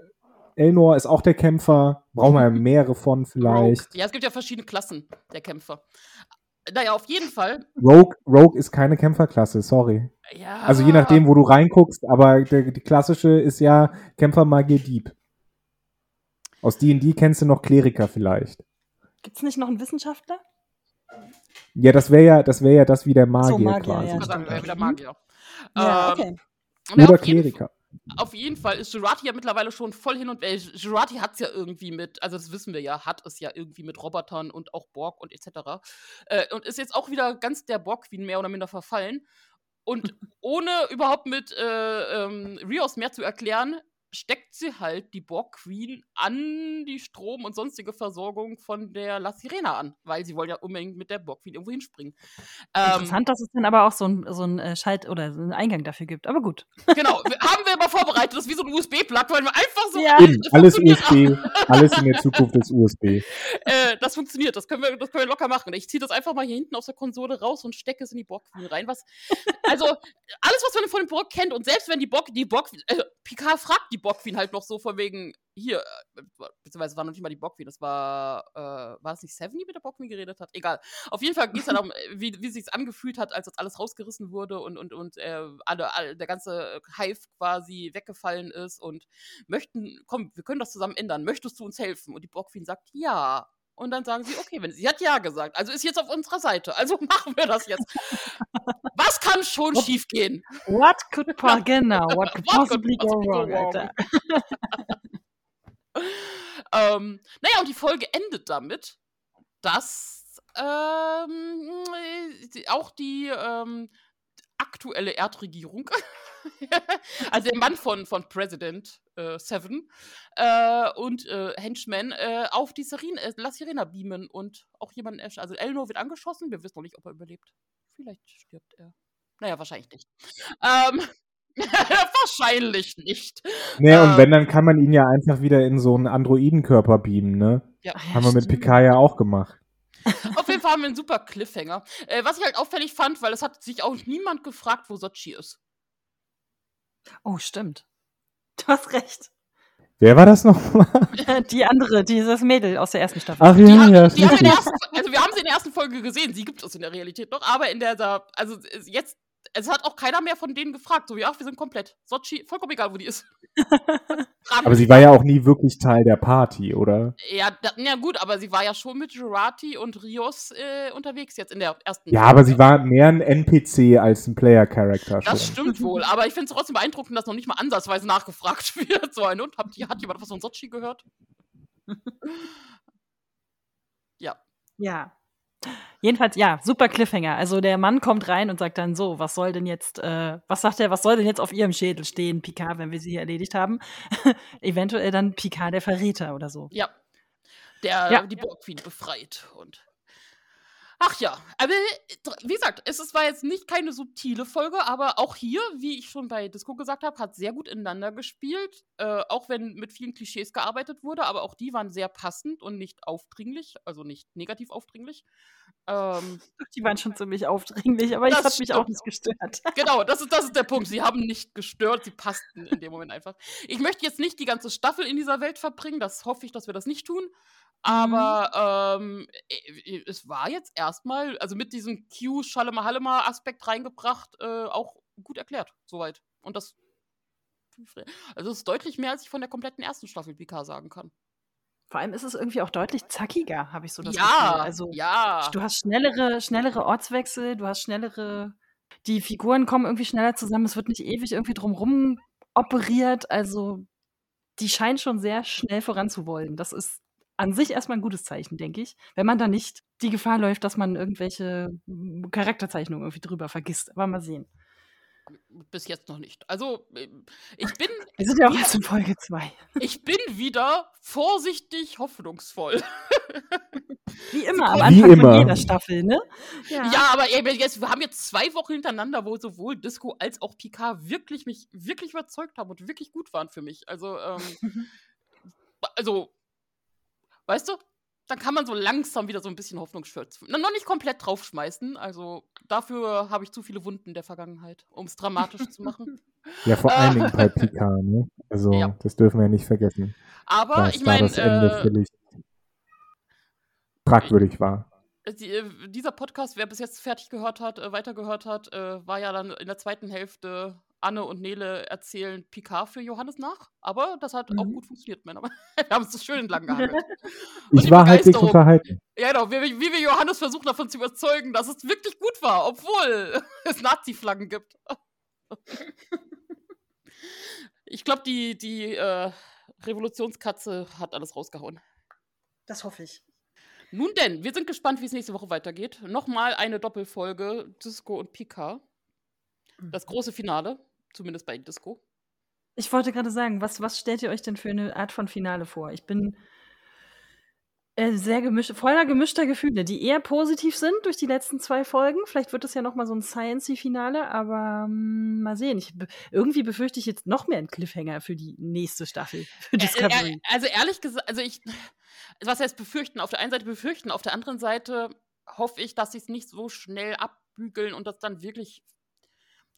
Elnor ist auch der Kämpfer. Brauchen wir ja mehrere von vielleicht. Rogue. Ja, es gibt ja verschiedene Klassen der Kämpfer. Naja, auf jeden Fall. Rogue, Rogue ist keine Kämpferklasse, sorry. Ja. Also je nachdem, wo du reinguckst, aber die, die klassische ist ja Kämpfer, Magier, Dieb. Aus D&D kennst du noch Kleriker vielleicht. Gibt's nicht noch einen Wissenschaftler? Ja, das wäre ja, das wäre ja das wie der Magier, so, Magier quasi. Ja, ich sagen, wie der Magier. Ja, okay. Ähm, Oder Kleriker auf jeden Fall ist Jurati ja mittlerweile schon voll hin und äh, Jurati hat es ja irgendwie mit, also das wissen wir ja, hat es ja irgendwie mit Robotern und auch Borg und etc. Äh, und ist jetzt auch wieder ganz der Borg-Queen mehr oder minder verfallen. Und ohne überhaupt mit äh, ähm, Rios mehr zu erklären, steckt sie halt die Borg Queen an die Strom- und sonstige Versorgung von der La Sirena an, weil sie wollen ja unbedingt mit der Borg Queen irgendwo hinspringen. Ähm, Interessant, dass es dann aber auch so ein, so ein äh, Schalt- oder so einen Eingang dafür gibt, aber gut. Genau, haben wir immer vorbereitet, das ist wie so ein USB-Plug, weil wir einfach so. Ja. Eben, alles USB, alles in der Zukunft ist USB. Äh, das funktioniert, das können, wir, das können wir locker machen. Ich ziehe das einfach mal hier hinten aus der Konsole raus und stecke es in die Borg Queen rein. Was, also, alles, was man von den Borg kennt und selbst wenn die Borg, die Borg, äh, Picard fragt die Bockqueen halt noch so von wegen, hier, äh, beziehungsweise war noch nicht mal die Bockqueen, das war, äh, war es nicht Seven, die mit der Bockqueen geredet hat? Egal. Auf jeden Fall ging es dann um, wie, wie sich angefühlt hat, als das alles rausgerissen wurde und, und, und äh, alle, alle, der ganze Hive quasi weggefallen ist und möchten, komm, wir können das zusammen ändern, möchtest du uns helfen? Und die Bockqueen sagt, ja. Und dann sagen sie, okay, wenn sie hat ja gesagt, also ist jetzt auf unserer Seite, also machen wir das jetzt. Was kann schon what, schiefgehen? What could genau, what could possibly go wrong? wrong? ähm, naja, und die Folge endet damit, dass ähm, auch die ähm, aktuelle Erdregierung, also der Mann von, von President äh, Seven äh, und äh, Henchmen äh, auf die Serena, äh, La Sirena beamen und auch jemanden, also Elnor wird angeschossen, wir wissen noch nicht, ob er überlebt. Vielleicht stirbt er. Naja, wahrscheinlich nicht. Ähm, wahrscheinlich nicht. Nee, und wenn, ähm. dann kann man ihn ja einfach wieder in so einen Androidenkörper beamen, ne? Ja. Haben wir mit Picard ja auch gemacht. Fall haben wir einen super Cliffhanger. Äh, was ich halt auffällig fand, weil es hat sich auch niemand gefragt, wo Sochi ist. Oh, stimmt. Du hast recht. Wer war das noch? die andere, dieses Mädel aus der ersten Staffel. Ach ja, die ja. Die haben ersten, also wir haben sie in der ersten Folge gesehen. Sie gibt es in der Realität noch, aber in der, also jetzt es hat auch keiner mehr von denen gefragt. So, ja, wir sind komplett. Sochi, vollkommen egal, wo die ist. Aber sie war ja auch nie wirklich Teil der Party, oder? Ja, da, ja gut, aber sie war ja schon mit Jurati und Rios äh, unterwegs jetzt in der ersten Ja, aber sie war mehr ein NPC als ein Player-Character schon. Das stimmt wohl, aber ich finde es trotzdem beeindruckend, dass noch nicht mal ansatzweise nachgefragt wird. So ein und habt ihr, hat jemand was von Sochi gehört? ja. Ja. Jedenfalls, ja, super Cliffhanger. Also der Mann kommt rein und sagt dann so, was soll denn jetzt, äh, was sagt er, was soll denn jetzt auf ihrem Schädel stehen, Picard, wenn wir sie hier erledigt haben? Eventuell dann Picard der Verräter oder so. Ja. Der Ja. die Borg Queen befreit und Ach ja, aber wie gesagt, es war jetzt nicht keine subtile Folge, aber auch hier, wie ich schon bei Disco gesagt habe, hat sehr gut ineinander gespielt. Äh, auch wenn mit vielen Klischees gearbeitet wurde, aber auch die waren sehr passend und nicht aufdringlich, also nicht negativ aufdringlich. Ähm, Die waren schon ziemlich aufdringlich, aber Das hat mich auch nicht gestört. genau, das ist, das ist der Punkt. Sie haben nicht gestört, sie passten in dem Moment einfach. Ich möchte jetzt nicht die ganze Staffel in dieser Welt verbringen, das hoffe ich, dass wir das nicht tun. Aber ähm, äh, es war jetzt erstmal, also mit diesem Q-Schalema-Hallema-Aspekt reingebracht, äh, auch gut erklärt, soweit. Und das. Also, es ist deutlich mehr, als ich von der kompletten ersten Staffel PK sagen kann. Vor allem ist es irgendwie auch deutlich zackiger, habe ich so das Gefühl. ja, Also ja. du hast schnellere, schnellere Ortswechsel, du hast schnellere, die Figuren kommen irgendwie schneller zusammen, es wird nicht ewig irgendwie drumrum operiert, also die scheinen schon sehr schnell voranzuwollen. Das ist an sich erstmal ein gutes Zeichen, denke ich, wenn man da nicht die Gefahr läuft, dass man irgendwelche mm, Charakterzeichnungen irgendwie drüber vergisst. Aber mal sehen. Bis jetzt noch nicht. Also, äh, ich bin, Wir sind ja auch erst in Folge 2. ich bin wieder vorsichtig hoffnungsvoll. Wie immer, am Anfang immer. von jeder Staffel, ne? Ja, aber ey, wir jetzt, wir haben jetzt zwei Wochen hintereinander, wo sowohl Disco als auch Picard wirklich mich wirklich überzeugt haben und wirklich gut waren für mich. Also, ähm, also, weißt du, dann kann man so langsam wieder so ein bisschen Hoffnungsschöpfen. Na, Noch nicht komplett draufschmeißen. Also, dafür habe ich zu viele Wunden der Vergangenheit, um es dramatisch zu machen. Ja, vor Äh. allen Dingen bei Picard, ne? Also, Ja. das dürfen wir ja nicht vergessen. Aber dass ich meine, das Ende äh, völlig fragwürdig war. die, äh, dieser Podcast, wer bis jetzt fertig gehört hat, äh, weitergehört hat, äh, war ja dann in der zweiten Hälfte Anne und Nele erzählen Picard für Johannes nach. Aber das hat auch Mhm. gut funktioniert, Männer. Wir haben es so schön entlang gehangelt. Und Ich die war halbwegs Begeisterung. unterhalten. Ja, genau. Wie, wie wir Johannes versuchen davon zu überzeugen, dass es wirklich gut war, obwohl es Nazi-Flaggen gibt. Ich glaube, die, die äh, Revolutionskatze hat alles rausgehauen. Das hoffe ich. Nun denn, wir sind gespannt, wie es nächste Woche weitergeht. Nochmal eine Doppelfolge Disco und Pika. Das große Finale, zumindest bei Disco. Ich wollte gerade sagen, was, was stellt ihr euch denn für eine Art von Finale vor? Ich bin äh, sehr gemischt, voller gemischter Gefühle, die eher positiv sind durch die letzten zwei Folgen. Vielleicht wird es ja noch mal so ein Science-Finale, aber mm, mal sehen. Ich, irgendwie befürchte ich jetzt noch mehr einen Cliffhanger für die nächste Staffel für Discovery. Also ehrlich gesagt, also ich, was heißt befürchten? Auf der einen Seite befürchten, auf der anderen Seite hoffe ich, dass sie es nicht so schnell abbügeln und das dann wirklich.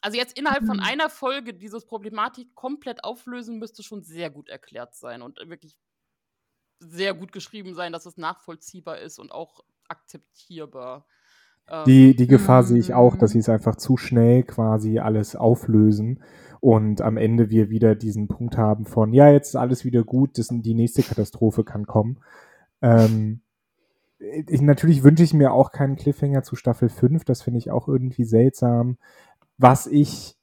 Also jetzt innerhalb von Mhm. einer Folge dieses Problematik komplett auflösen, müsste schon sehr gut erklärt sein und wirklich sehr gut geschrieben sein, dass es nachvollziehbar ist und auch akzeptierbar. Ähm, Die, die Gefahr sehe ich auch, dass Mhm. sie es einfach zu schnell quasi alles auflösen und am Ende wir wieder diesen Punkt haben von, ja, jetzt ist alles wieder gut, das, die nächste Katastrophe kann kommen. Ähm, ich, natürlich wünsche ich mir auch keinen Cliffhanger zu Staffel 5, das finde ich auch irgendwie seltsam. Was ich,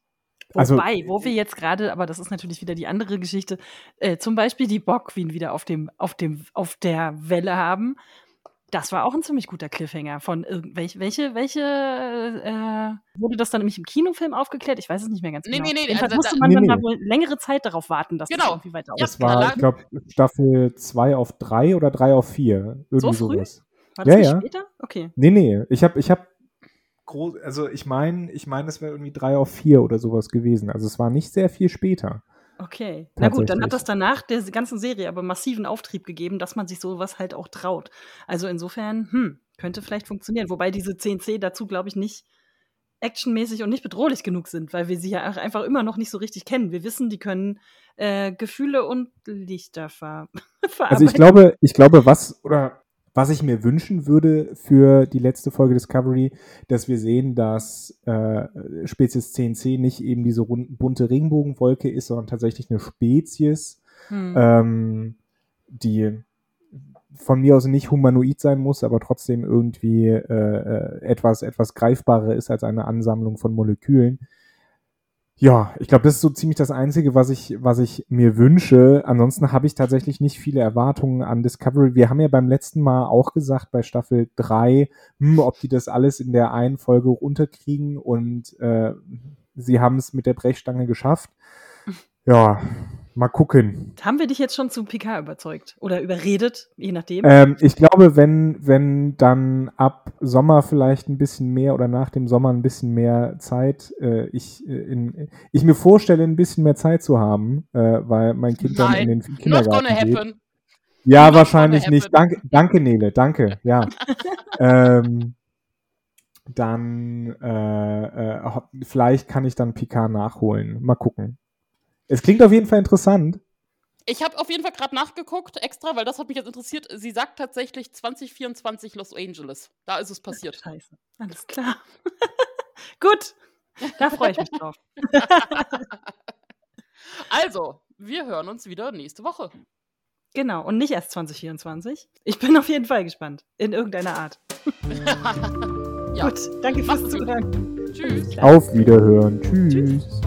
also- Wobei, wo wir jetzt gerade, aber das ist natürlich wieder die andere Geschichte, äh, zum Beispiel die Bock Queen wieder auf dem, auf dem, auf der Welle haben. Das war auch ein ziemlich guter Cliffhanger von irgendwelche, welche, welche, äh, wurde das dann nämlich im Kinofilm aufgeklärt? Ich weiß es nicht mehr ganz Nee, genau. nee, nee, Jedenfalls also musste man Nee, dann nee. da wohl längere Zeit darauf warten, dass das Genau. irgendwie weiter das war, ich glaube, Staffel 2 auf 3 oder 3 auf 4. Irgendwie So früh? sowas. War das Ja, nicht ja. später? Okay. Nee, nee, ich habe ich hab groß, also ich meine, ich meine, es wäre irgendwie 3 auf 4 oder sowas gewesen. Also es war nicht sehr viel später. Okay. Na gut, dann hat das danach der ganzen Serie aber massiven Auftrieb gegeben, dass man sich sowas halt auch traut. Also insofern, hm, könnte vielleicht funktionieren. Wobei diese 10C dazu, glaube ich, nicht actionmäßig und nicht bedrohlich genug sind, weil wir sie ja auch einfach immer noch nicht so richtig kennen. Wir wissen, die können äh, Gefühle und Lichter ver verarbeiten. Also ich glaube, ich glaube, was oder Was ich mir wünschen würde für die letzte Folge Discovery, dass wir sehen, dass äh, Spezies CNC nicht eben diese rund, bunte Regenbogenwolke ist, sondern tatsächlich eine Spezies, hm. ähm, die von mir aus nicht humanoid sein muss, aber trotzdem irgendwie äh, äh etwas, etwas greifbarer ist als eine Ansammlung von Molekülen. Ja, ich glaube, das ist so ziemlich das Einzige, was ich, was ich mir wünsche. Ansonsten habe ich tatsächlich nicht viele Erwartungen an Discovery. Wir haben ja beim letzten Mal auch gesagt, bei Staffel 3, hm, ob die das alles in der einen Folge unterkriegen und äh, sie haben es mit der Brechstange geschafft. Ja, Mal gucken. Haben wir dich jetzt schon zu PK überzeugt oder überredet, je nachdem? Ähm, ich glaube, wenn, wenn dann ab Sommer vielleicht ein bisschen mehr oder nach dem Sommer ein bisschen mehr Zeit, äh, ich, äh, in, ich mir vorstelle, ein bisschen mehr Zeit zu haben, äh, weil mein Kind Nein, dann in den Kindergarten not gonna geht. happen. Ja, not wahrscheinlich nicht. Danke, danke, Nele, danke, ja. ähm, dann äh, äh, vielleicht kann ich dann Picard nachholen. Mal gucken. Es klingt auf jeden Fall interessant. Ich habe auf jeden Fall gerade nachgeguckt, extra, weil das hat mich jetzt interessiert. Sie sagt tatsächlich 2024 Los Angeles. Da ist es passiert. Scheiße. Alles klar. Gut. Da freue ich mich drauf. also, wir hören uns wieder nächste Woche. Genau, und nicht erst 2024. Ich bin auf jeden Fall gespannt. In irgendeiner Art. ja. Gut, danke fürs Zuhören. Tschüss. Auf Wiederhören. Tschüss. Tschüss.